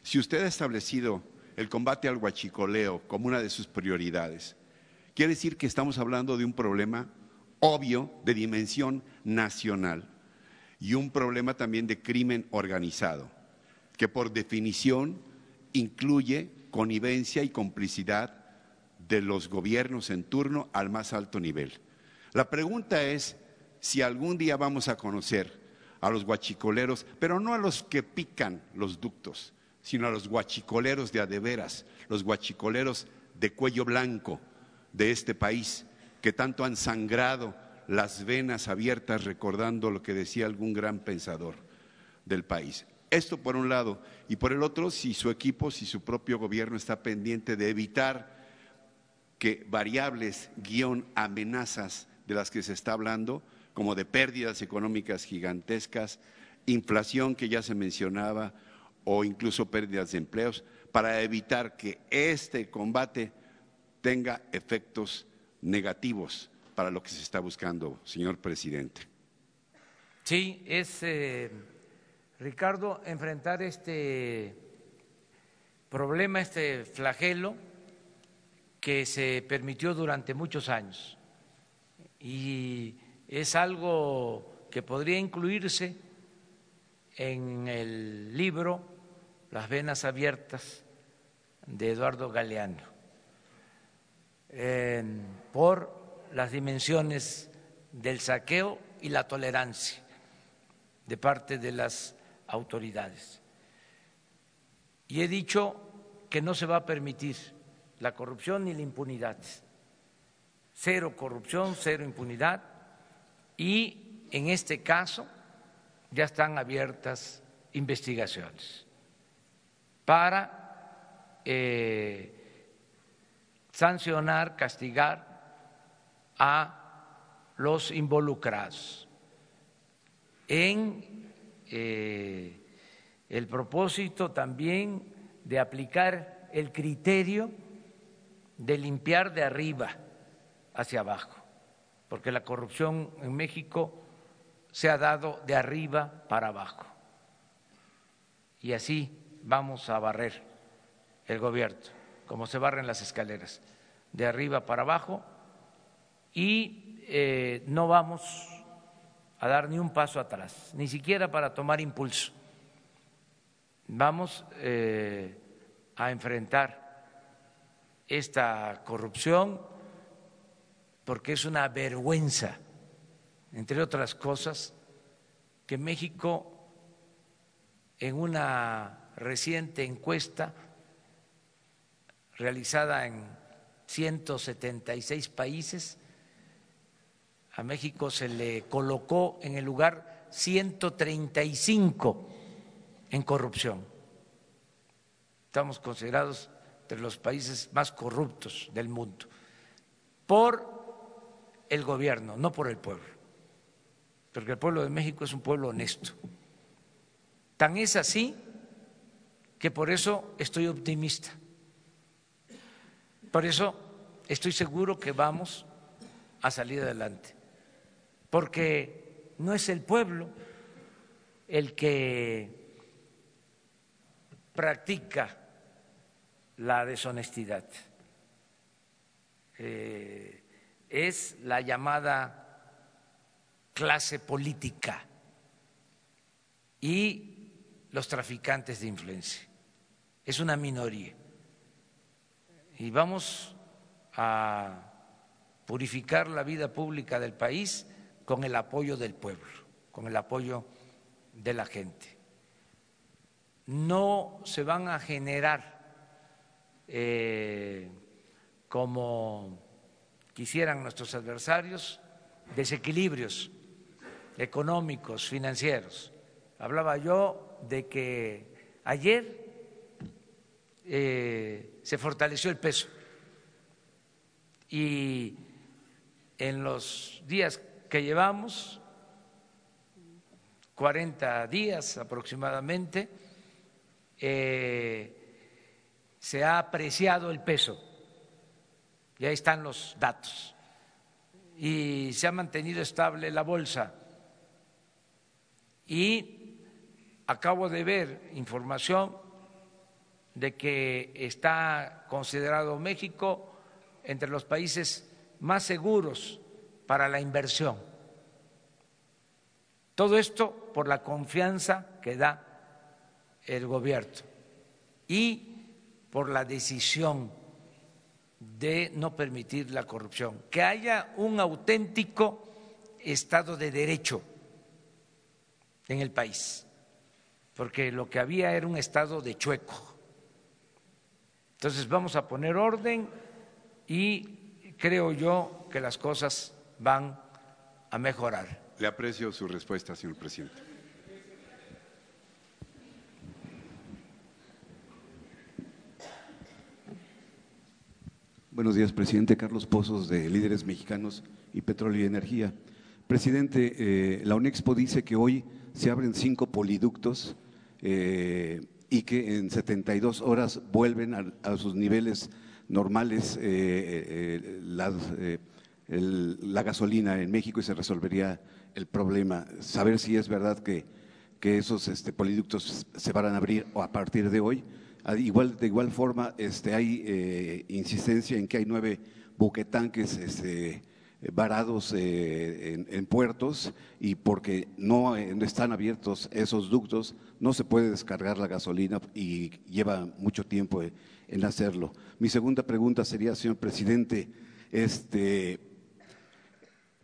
si usted ha establecido el combate al huachicoleo como una de sus prioridades, quiere decir que estamos hablando de un problema obvio de dimensión nacional y un problema también de crimen organizado que por definición incluye connivencia y complicidad de los gobiernos en turno al más alto nivel. La pregunta es si algún día vamos a conocer a los guachicoleros, pero no a los que pican los ductos, sino a los guachicoleros de adeveras, los guachicoleros de cuello blanco de este país, que tanto han sangrado las venas abiertas recordando lo que decía algún gran pensador del país. Esto por un lado. Y por el otro, si su equipo, si su propio gobierno está pendiente de evitar que variables, guion, amenazas de las que se está hablando, como de pérdidas económicas gigantescas, inflación que ya se mencionaba, o incluso pérdidas de empleos, para evitar que este combate tenga efectos negativos para lo que se está buscando, señor presidente. Sí, es eh, Ricardo, enfrentar este problema, este flagelo que se permitió durante muchos años y es algo que podría incluirse en el libro Las venas abiertas de Eduardo Galeano. por las dimensiones del saqueo y la tolerancia de parte de las autoridades. Y he dicho que no se va a permitir la corrupción ni la impunidad. Cero corrupción, cero impunidad. Y en este caso ya están abiertas investigaciones para eh, sancionar, castigar a los involucrados en eh, el propósito también de aplicar el criterio de limpiar de arriba hacia abajo, porque la corrupción en México se ha dado de arriba para abajo. Y así vamos a barrer el gobierno, como se barren las escaleras, de arriba para abajo, y eh, no vamos a dar ni un paso atrás, ni siquiera para tomar impulso. Vamos eh, a enfrentar esta corrupción porque es una vergüenza, entre otras cosas, que México en una reciente encuesta realizada en 176 países, a México se le colocó en el lugar 135 en corrupción. Estamos considerados entre los países más corruptos del mundo por el gobierno, no por el pueblo, porque el pueblo de México es un pueblo honesto. Tan es así que por eso estoy optimista. Por eso estoy seguro que vamos a salir adelante porque no es el pueblo el que practica la deshonestidad, eh, es la llamada clase política y los traficantes de influencia. Es una minoría. Y vamos a purificar la vida pública del país con el apoyo del pueblo, con el apoyo de la gente. No se van a generar, eh, como quisieran nuestros adversarios, desequilibrios económicos, financieros. Hablaba yo de que ayer eh, se fortaleció el peso y en los días que llevamos, 40 días aproximadamente, eh, se ha apreciado el peso, y ahí están los datos, y se ha mantenido estable la bolsa. Y acabo de ver información de que está considerado México entre los países más seguros para la inversión. Todo esto por la confianza que da el gobierno y por la decisión de no permitir la corrupción, que haya un auténtico Estado de Derecho en el país, porque lo que había era un Estado de chueco. Entonces vamos a poner orden y creo yo que las cosas van a mejorar. Le aprecio su respuesta, señor presidente. Buenos días, presidente. Carlos Pozos, de Líderes Mexicanos y Petróleo y Energía. Presidente, eh, la UNEXPO dice que hoy se abren cinco poliductos eh, y que en 72 horas vuelven a, sus niveles normales eh, las la gasolina en México y se resolvería el problema. Saber si es verdad que, que esos este, poliductos se van a abrir a partir de hoy. Igual, de igual forma, este, hay eh, insistencia en que hay nueve buquetanques este, varados en, puertos y porque no están abiertos esos ductos, no se puede descargar la gasolina y lleva mucho tiempo en hacerlo. Mi segunda pregunta sería, señor presidente, este,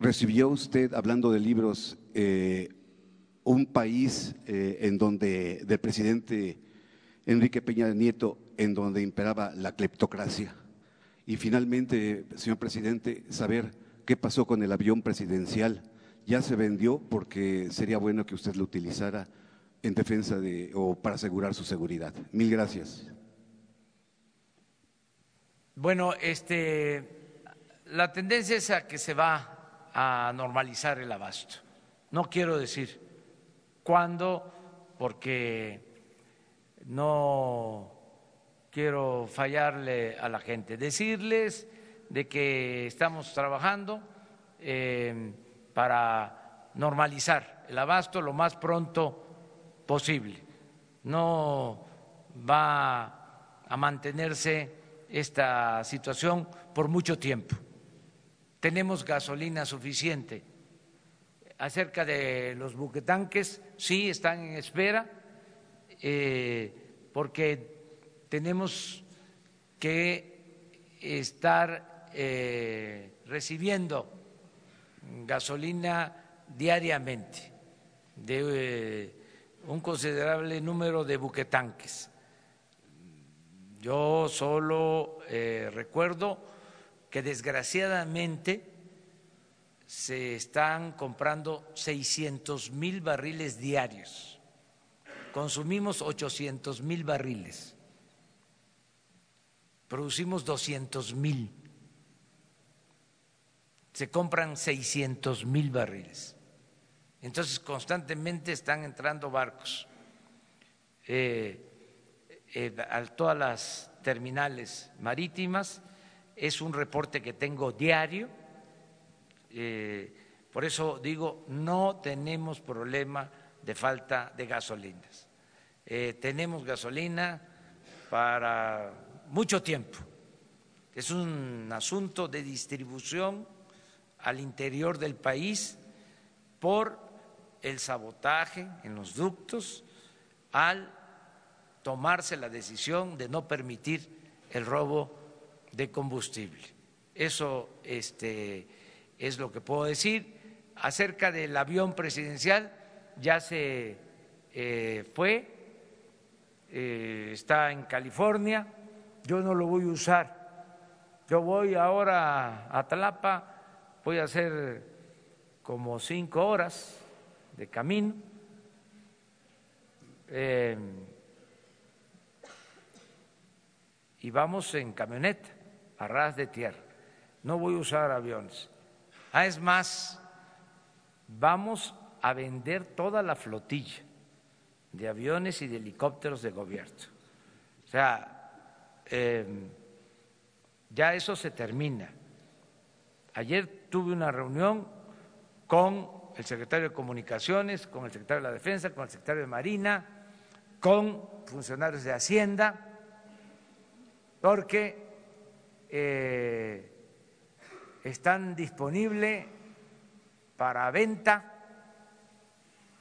¿recibió usted, hablando de libros, un país en donde del presidente Enrique Peña Nieto, en donde imperaba la cleptocracia? Y finalmente, señor presidente, saber qué pasó con el avión presidencial. Ya se vendió porque sería bueno que usted lo utilizara en defensa de o para asegurar su seguridad. Mil gracias. Bueno, este, la tendencia es a que se va a normalizar el abasto. No quiero decir cuándo, porque no quiero fallarle a la gente, decirles de que estamos trabajando eh, para normalizar el abasto lo más pronto posible. No va a mantenerse esta situación por mucho tiempo. Tenemos gasolina suficiente. Acerca de los buquetanques, sí están en espera, eh, porque tenemos que estar eh, recibiendo gasolina diariamente de eh, un considerable número de buquetanques. Yo solo recuerdo que desgraciadamente se están comprando 600 mil barriles diarios. Consumimos 800 mil barriles producimos 200 mil, se compran 600 mil barriles. Entonces constantemente están entrando barcos eh, eh, a todas las terminales marítimas. Es un reporte que tengo diario. Eh, por eso digo, no tenemos problema de falta de gasolinas. tenemos gasolina para mucho tiempo. Es un asunto de distribución al interior del país por el sabotaje en los ductos al tomarse la decisión de no permitir el robo de combustible. Eso este, es lo que puedo decir. Acerca del avión presidencial, ya se eh, fue, eh, está en California yo no lo voy a usar. Yo voy ahora a Tlapa, voy a hacer como cinco horas de camino. Eh, y vamos en camioneta, a ras de tierra. No voy a usar aviones. Ah, es más, vamos a vender toda la flotilla de aviones y de helicópteros de gobierno. O sea, Em, ya eso se termina. Ayer tuve una reunión con el secretario de Comunicaciones, con el secretario de la Defensa, con el secretario de Marina, con funcionarios de Hacienda, porque eh, están disponibles para venta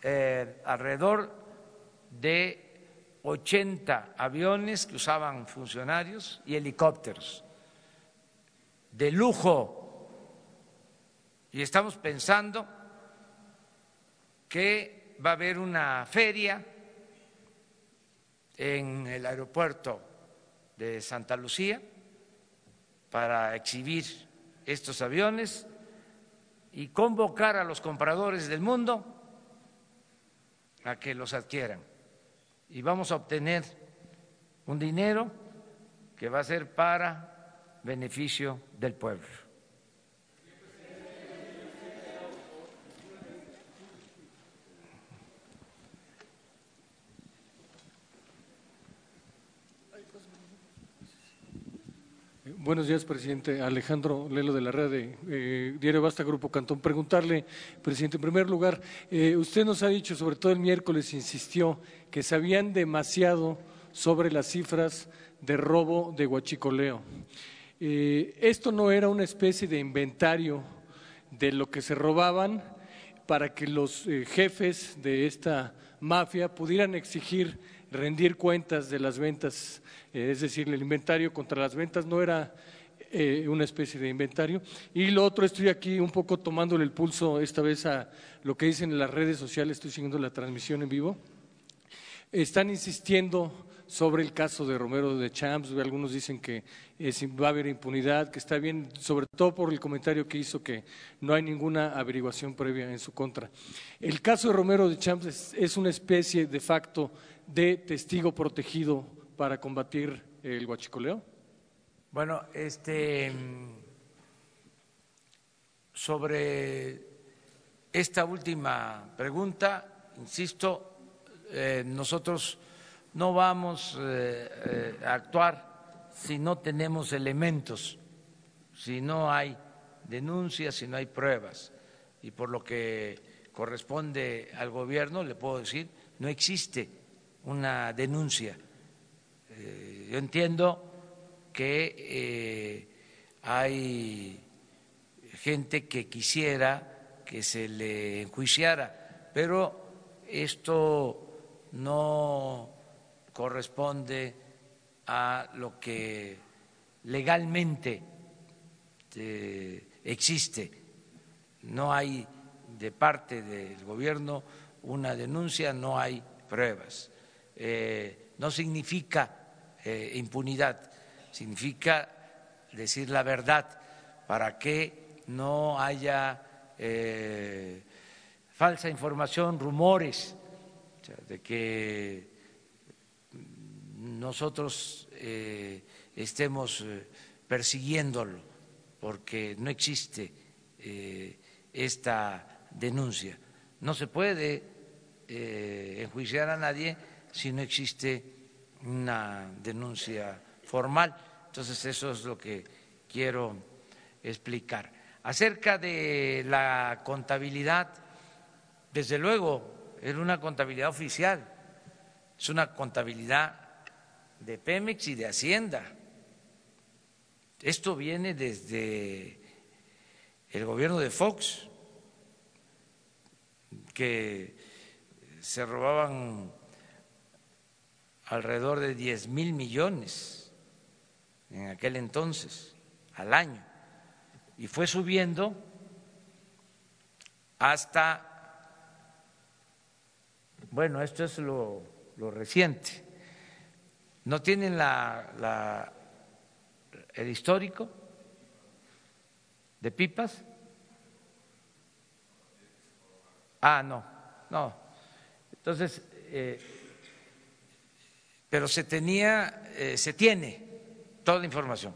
eh, alrededor de 80 aviones que usaban funcionarios y helicópteros de lujo. Y estamos pensando que va a haber una feria en el aeropuerto de Santa Lucía para exhibir estos aviones y convocar a los compradores del mundo a que los adquieran y vamos a obtener un dinero que va a ser para beneficio del pueblo. Buenos días, presidente. Alejandro Lelo de la red de eh, Diario Basta Grupo Cantón. Preguntarle, presidente, en primer lugar, eh, usted nos ha dicho, sobre todo el miércoles, insistió que sabían demasiado sobre las cifras de robo de huachicoleo. Eh, esto no era una especie de inventario de lo que se robaban para que los eh, jefes de esta mafia pudieran exigir rendir cuentas de las ventas, eh, es decir, el inventario contra las ventas no era eh, una especie de inventario. Y lo otro, estoy aquí un poco tomándole el pulso esta vez a lo que dicen en las redes sociales, estoy siguiendo la transmisión en vivo. Están insistiendo sobre el caso de Romero de Champs. Algunos dicen que va a haber impunidad, que está bien, sobre todo por el comentario que hizo que no hay ninguna averiguación previa en su contra. El caso de Romero de Champs es, una especie de facto de testigo protegido para combatir el huachicoleo. Bueno, este sobre esta última pregunta, insisto, eh, nosotros no vamos eh, eh, a actuar si no tenemos elementos, si no hay denuncias, si no hay pruebas. Y por lo que corresponde al gobierno, le puedo decir, no existe una denuncia. Eh, yo entiendo que hay gente que quisiera que se le enjuiciara, pero esto no corresponde a lo que legalmente eh, existe. No hay de parte del gobierno una denuncia, no hay pruebas. Eh, no significa eh, impunidad, significa decir la verdad para que no haya falsa información, rumores de que nosotros eh, estemos eh, persiguiéndolo, porque no existe eh, esta denuncia. No se puede enjuiciar a nadie si no existe una denuncia formal. Entonces, eso es lo que quiero explicar. Acerca de la contabilidad, desde luego, era una contabilidad oficial, es una contabilidad de Pemex y de Hacienda. Esto viene desde el gobierno de Fox, que se robaban alrededor de 10 mil millones en aquel entonces, al año, y fue subiendo hasta, bueno, esto es lo, lo reciente, ¿No tienen la, el histórico de pipas? Ah, no, no. Entonces, eh, pero se tenía, eh, se tiene toda la información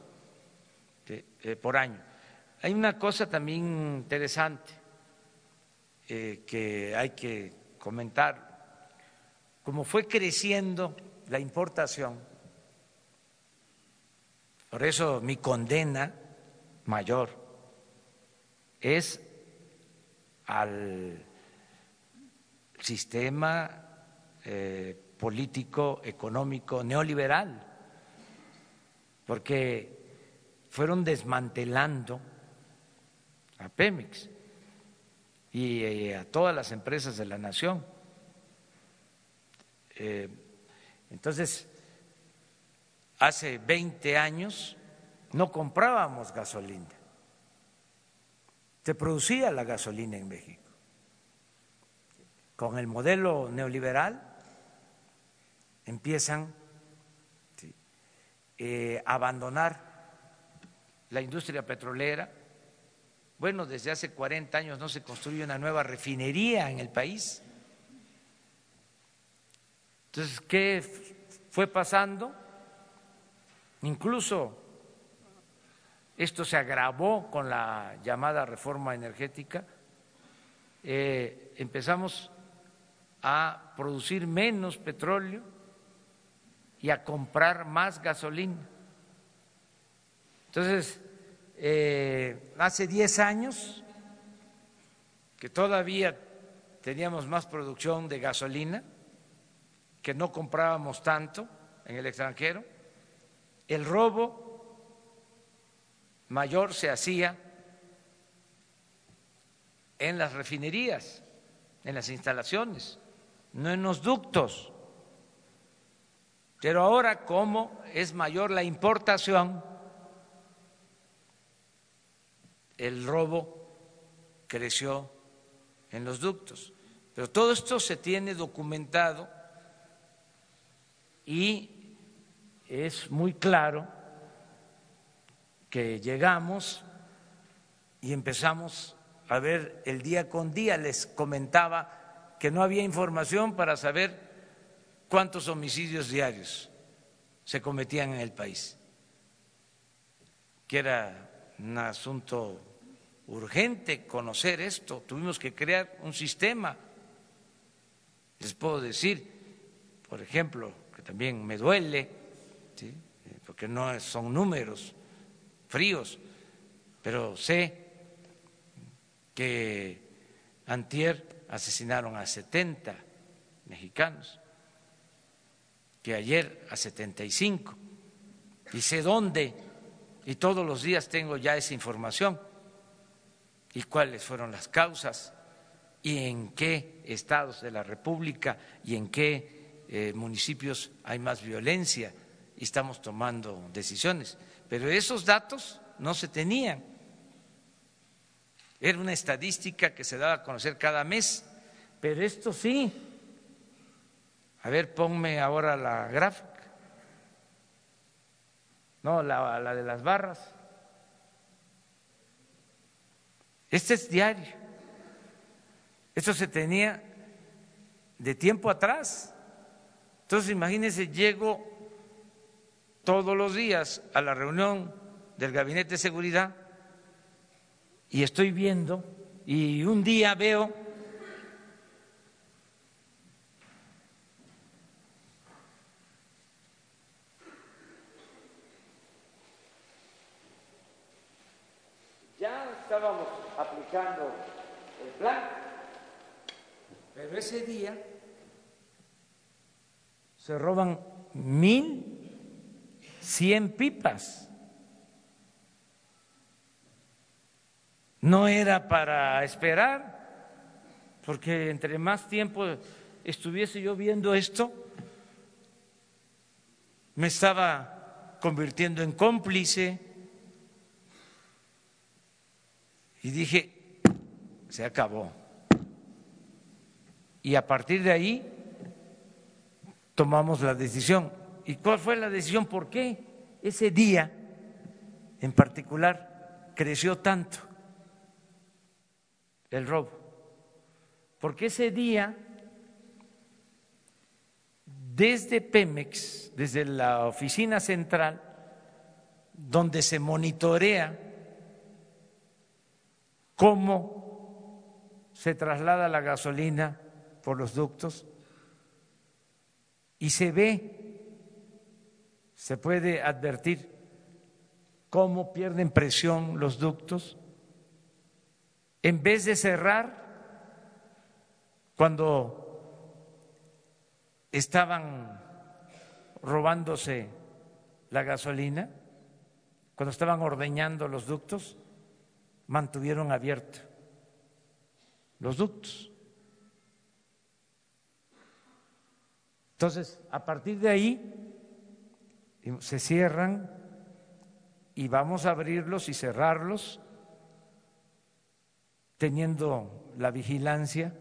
eh, por año. Hay una cosa también interesante que hay que comentar. Como fue creciendo la importación. Por eso mi condena mayor es al sistema eh, político, económico, neoliberal, porque fueron desmantelando a Pemex y eh, a todas las empresas de la nación. Eh, entonces, hace 20 años no comprábamos gasolina. Se producía la gasolina en México. Con el modelo neoliberal empiezan eh, a abandonar la industria petrolera. Bueno, desde hace 40 años no se construye una nueva refinería en el país. Entonces, ¿qué fue pasando? Incluso esto se agravó con la llamada reforma energética. Eh, empezamos a producir menos petróleo y a comprar más gasolina. Entonces, eh, hace 10 años que todavía teníamos más producción de gasolina, que no comprábamos tanto en el extranjero, el robo mayor se hacía en las refinerías, en las instalaciones, no en los ductos. Pero ahora, como es mayor la importación, el robo creció en los ductos. Pero todo esto se tiene documentado y es muy claro que llegamos y empezamos a ver el día con día. Les comentaba que no había información para saber cuántos homicidios diarios se cometían en el país, que era un asunto urgente conocer esto. Tuvimos que crear un sistema. Les puedo decir, por ejemplo, que también me duele, porque no son números fríos, pero sé que antier asesinaron a 70 mexicanos, que ayer a 75, y sé dónde, y todos los días tengo ya esa información, y cuáles fueron las causas, y en qué estados de la República y en qué eh, municipios hay más violencia, y estamos tomando decisiones. Pero esos datos no se tenían. Era una estadística que se daba a conocer cada mes, pero esto sí. A ver, ponme ahora la gráfica. No, la, la de las barras. Este es diario. Esto se tenía de tiempo atrás. Entonces, imagínense, llego todos los días a la reunión del Gabinete de Seguridad y estoy viendo y un día veo ya estábamos aplicando el plan, ese día se roban mil cien pipas. No era para esperar, porque entre más tiempo estuviese yo viendo esto, me estaba convirtiendo en cómplice y dije, se acabó. Y a partir de ahí tomamos la decisión. ¿Y cuál fue la decisión? ¿Por qué ese día en particular creció tanto el robo? Porque ese día, desde Pemex, desde la oficina central, donde se monitorea cómo se traslada la gasolina por los ductos y se ve se puede advertir cómo pierden presión los ductos. En vez de cerrar, cuando estaban robándose la gasolina, cuando estaban ordeñando los ductos, mantuvieron abiertos los ductos. Entonces, a partir de ahí, se cierran y vamos a abrirlos y cerrarlos teniendo la vigilancia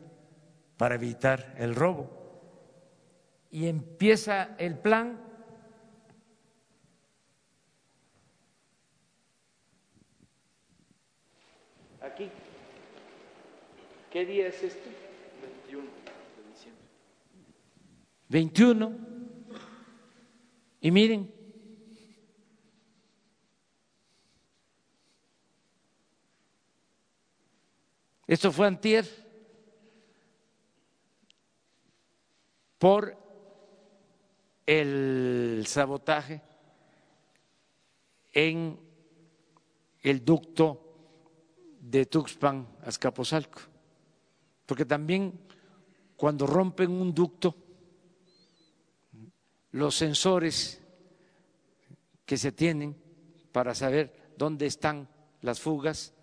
para evitar el robo. Y empieza el plan aquí. ¿Qué día es este? 21 de diciembre. 21. Y miren, Esto fue antier por el sabotaje en el ducto de Tuxpan a Azcapotzalco, porque también cuando rompen un ducto, los sensores que se tienen para saber dónde están las fugas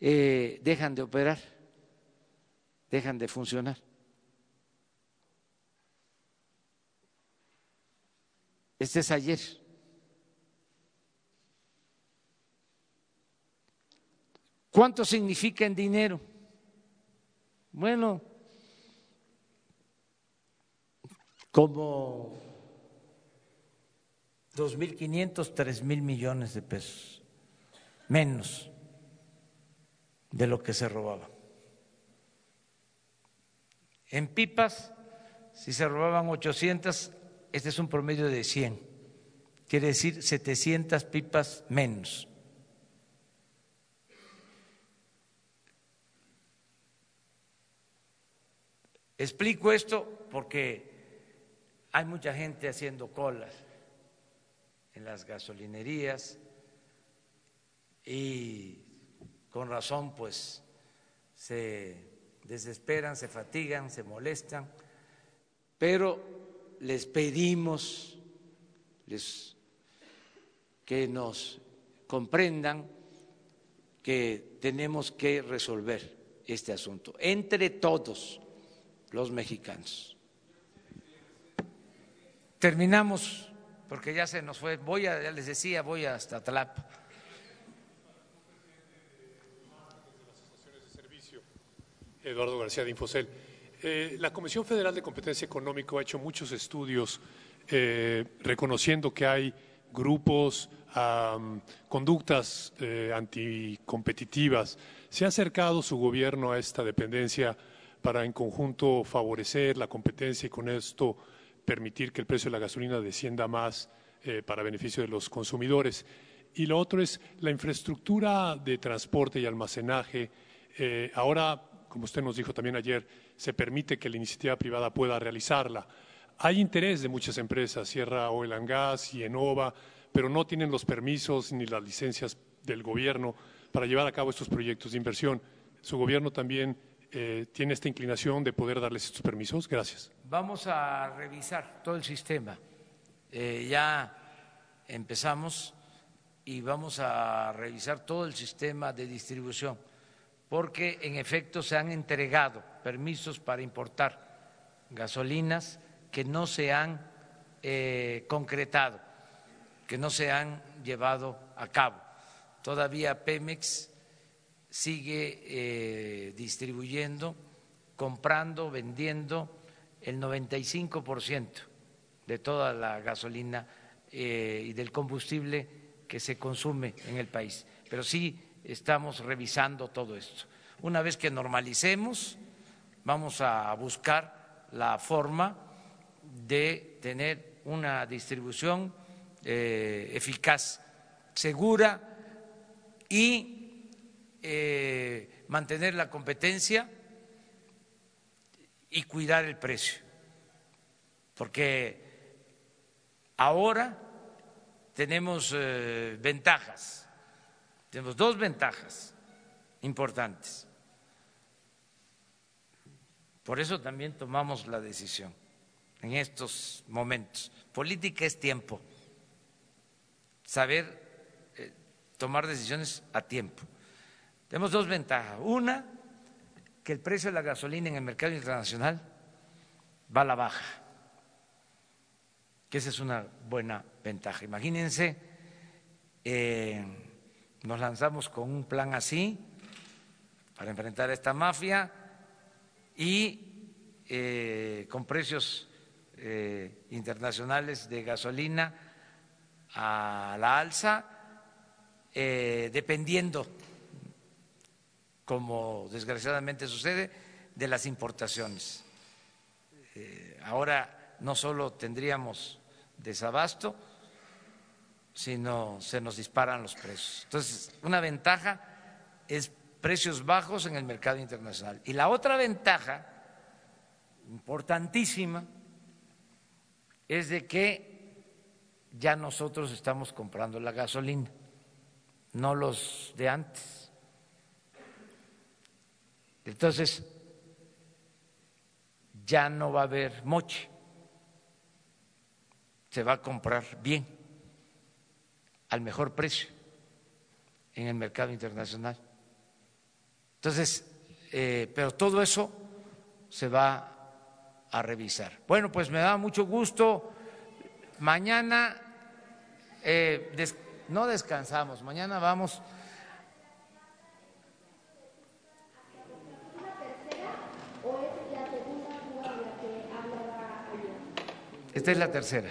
eh, dejan de operar, dejan de funcionar. Este es ayer. ¿Cuánto significa en dinero? Bueno, como 2.500, 3.000 millones de pesos, menos de lo que se robaba. En pipas, si se robaban 800, este es un promedio de 100, quiere decir 700 pipas menos. Explico esto porque hay mucha gente haciendo colas en las gasolinerías y con razón pues se desesperan, se fatigan, se molestan, pero les pedimos que nos comprendan que tenemos que resolver este asunto entre todos los mexicanos. Terminamos, porque ya se nos fue, voy a, ya les decía, voy hasta Tlapa. Eduardo García de Infocel. Eh, la Comisión Federal de Competencia Económica ha hecho muchos estudios eh, reconociendo que hay grupos, conductas eh, anticompetitivas. ¿Se ha acercado su gobierno a esta dependencia para en conjunto favorecer la competencia y con esto permitir que el precio de la gasolina descienda más eh, para beneficio de los consumidores. Y lo otro es la infraestructura de transporte y almacenaje. Eh, ahora, como usted nos dijo también ayer, se permite que la iniciativa privada pueda realizarla. Hay interés de muchas empresas, Sierra Oil and Gas y Enova, pero no tienen los permisos ni las licencias del gobierno para llevar a cabo estos proyectos de inversión. Su gobierno también eh, tiene esta inclinación de poder darles estos permisos? Gracias. Vamos a revisar todo el sistema. Eh, ya empezamos y vamos a revisar todo el sistema de distribución, porque en efecto se han entregado permisos para importar gasolinas que no se han eh, concretado, que no se han llevado a cabo. Todavía Pemex sigue eh, distribuyendo, comprando, vendiendo el 95% de toda la gasolina eh, y del combustible que se consume en el país. Pero sí estamos revisando todo esto. Una vez que normalicemos, vamos a buscar la forma de tener una distribución eh, eficaz, segura y eh, mantener la competencia y cuidar el precio, porque ahora tenemos eh, ventajas, tenemos dos ventajas importantes. Por eso también tomamos la decisión en estos momentos. Política es tiempo, saber eh, tomar decisiones a tiempo. Tenemos dos ventajas. Una, que el precio de la gasolina en el mercado internacional va a la baja, que esa es una buena ventaja. Imagínense, eh, nos lanzamos con un plan así para enfrentar a esta mafia y eh, con precios eh, internacionales de gasolina a la alza, dependiendo como desgraciadamente sucede, de las importaciones. Eh, ahora no solo tendríamos desabasto, sino se nos disparan los precios. Entonces, una ventaja es precios bajos en el mercado internacional. Y la otra ventaja, importantísima, es de que ya nosotros estamos comprando la gasolina, no los de antes. Entonces, ya no va a haber moche, se va a comprar bien, al mejor precio en el mercado internacional. Entonces, eh, pero todo eso se va a revisar. Bueno, pues me da mucho gusto. Mañana eh, no descansamos, mañana vamos. Esta es la tercera.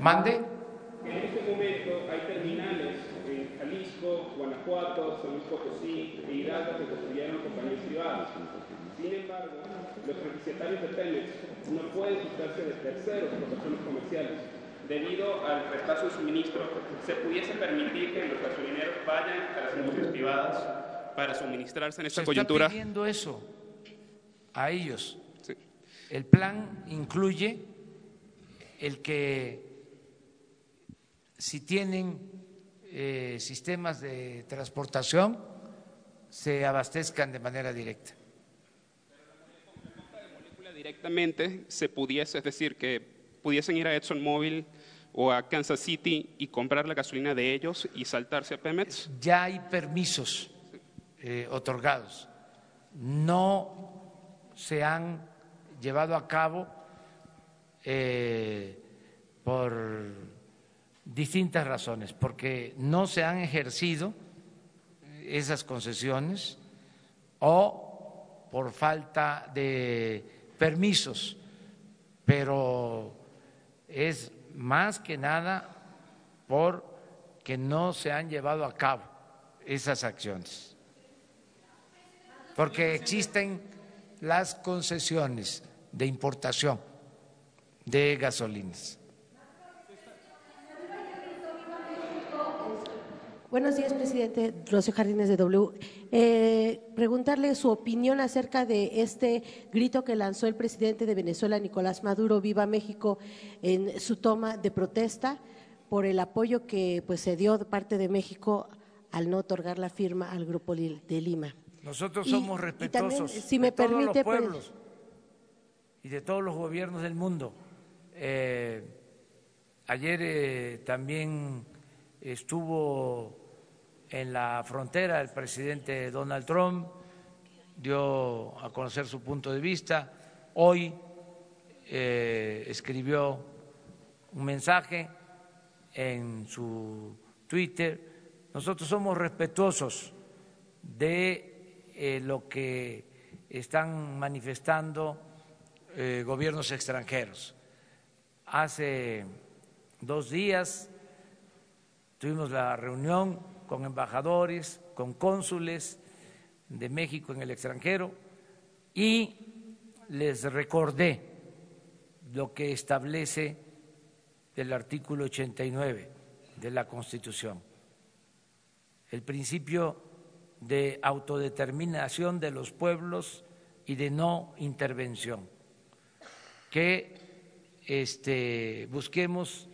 Mande. En este momento hay terminales en Jalisco, Guanajuato, San Luis Potosí e Hidalgo que construyeron compañías privadas. Sin embargo, los propietarios de Pemex no pueden sustarse de terceros por razones comerciales. Debido al retraso de suministro, se pudiese permitir que los gasolineros vayan a las industrias privadas para suministrarse en esta se coyuntura. Está pidiendo eso a ellos. Sí. El plan incluye el que si tienen eh, sistemas de transportación, se abastezcan de manera directa. Directamente se pudiese, es decir, que pudiesen ir a ExxonMobil o a Kansas City y comprar la gasolina de ellos y saltarse a Pemex? Ya hay permisos eh, otorgados. No se han llevado a cabo eh, por distintas razones, porque no se han ejercido esas concesiones o por falta de permisos, pero es más que nada porque no se han llevado a cabo esas acciones, porque existen las concesiones de importación de gasolinas. Buenos días, presidente. Rocío Jardines de W. Eh, preguntarle su opinión acerca de este grito que lanzó el presidente de Venezuela, Nicolás Maduro, Viva México, en su toma de protesta por el apoyo que pues, se dio de parte de México al no otorgar la firma al Grupo de Lima. Nosotros somos respetuosos si me de todos los pues, pueblos y de todos los gobiernos del mundo. Eh, ayer eh, también estuvo en la frontera el presidente Donald Trump, dio a conocer su punto de vista. Hoy eh, escribió un mensaje en su Twitter. Nosotros somos respetuosos de eh, lo que están manifestando eh, gobiernos extranjeros. Hace dos días tuvimos la reunión con embajadores, con cónsules de México en el extranjero y les recordé lo que establece el artículo 89 de la Constitución, el principio de autodeterminación de los pueblos y de no intervención, que este, busquemos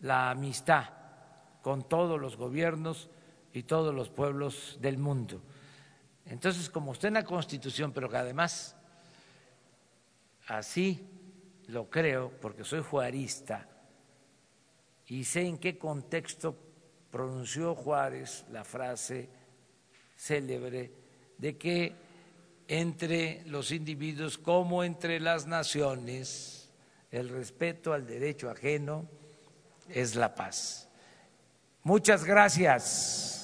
la amistad con todos los gobiernos y todos los pueblos del mundo. Entonces, como está en la Constitución, pero que además así lo creo, porque soy juarista y sé en qué contexto pronunció Juárez la frase célebre de que entre los individuos como entre las naciones el respeto al derecho ajeno es la paz. Muchas gracias.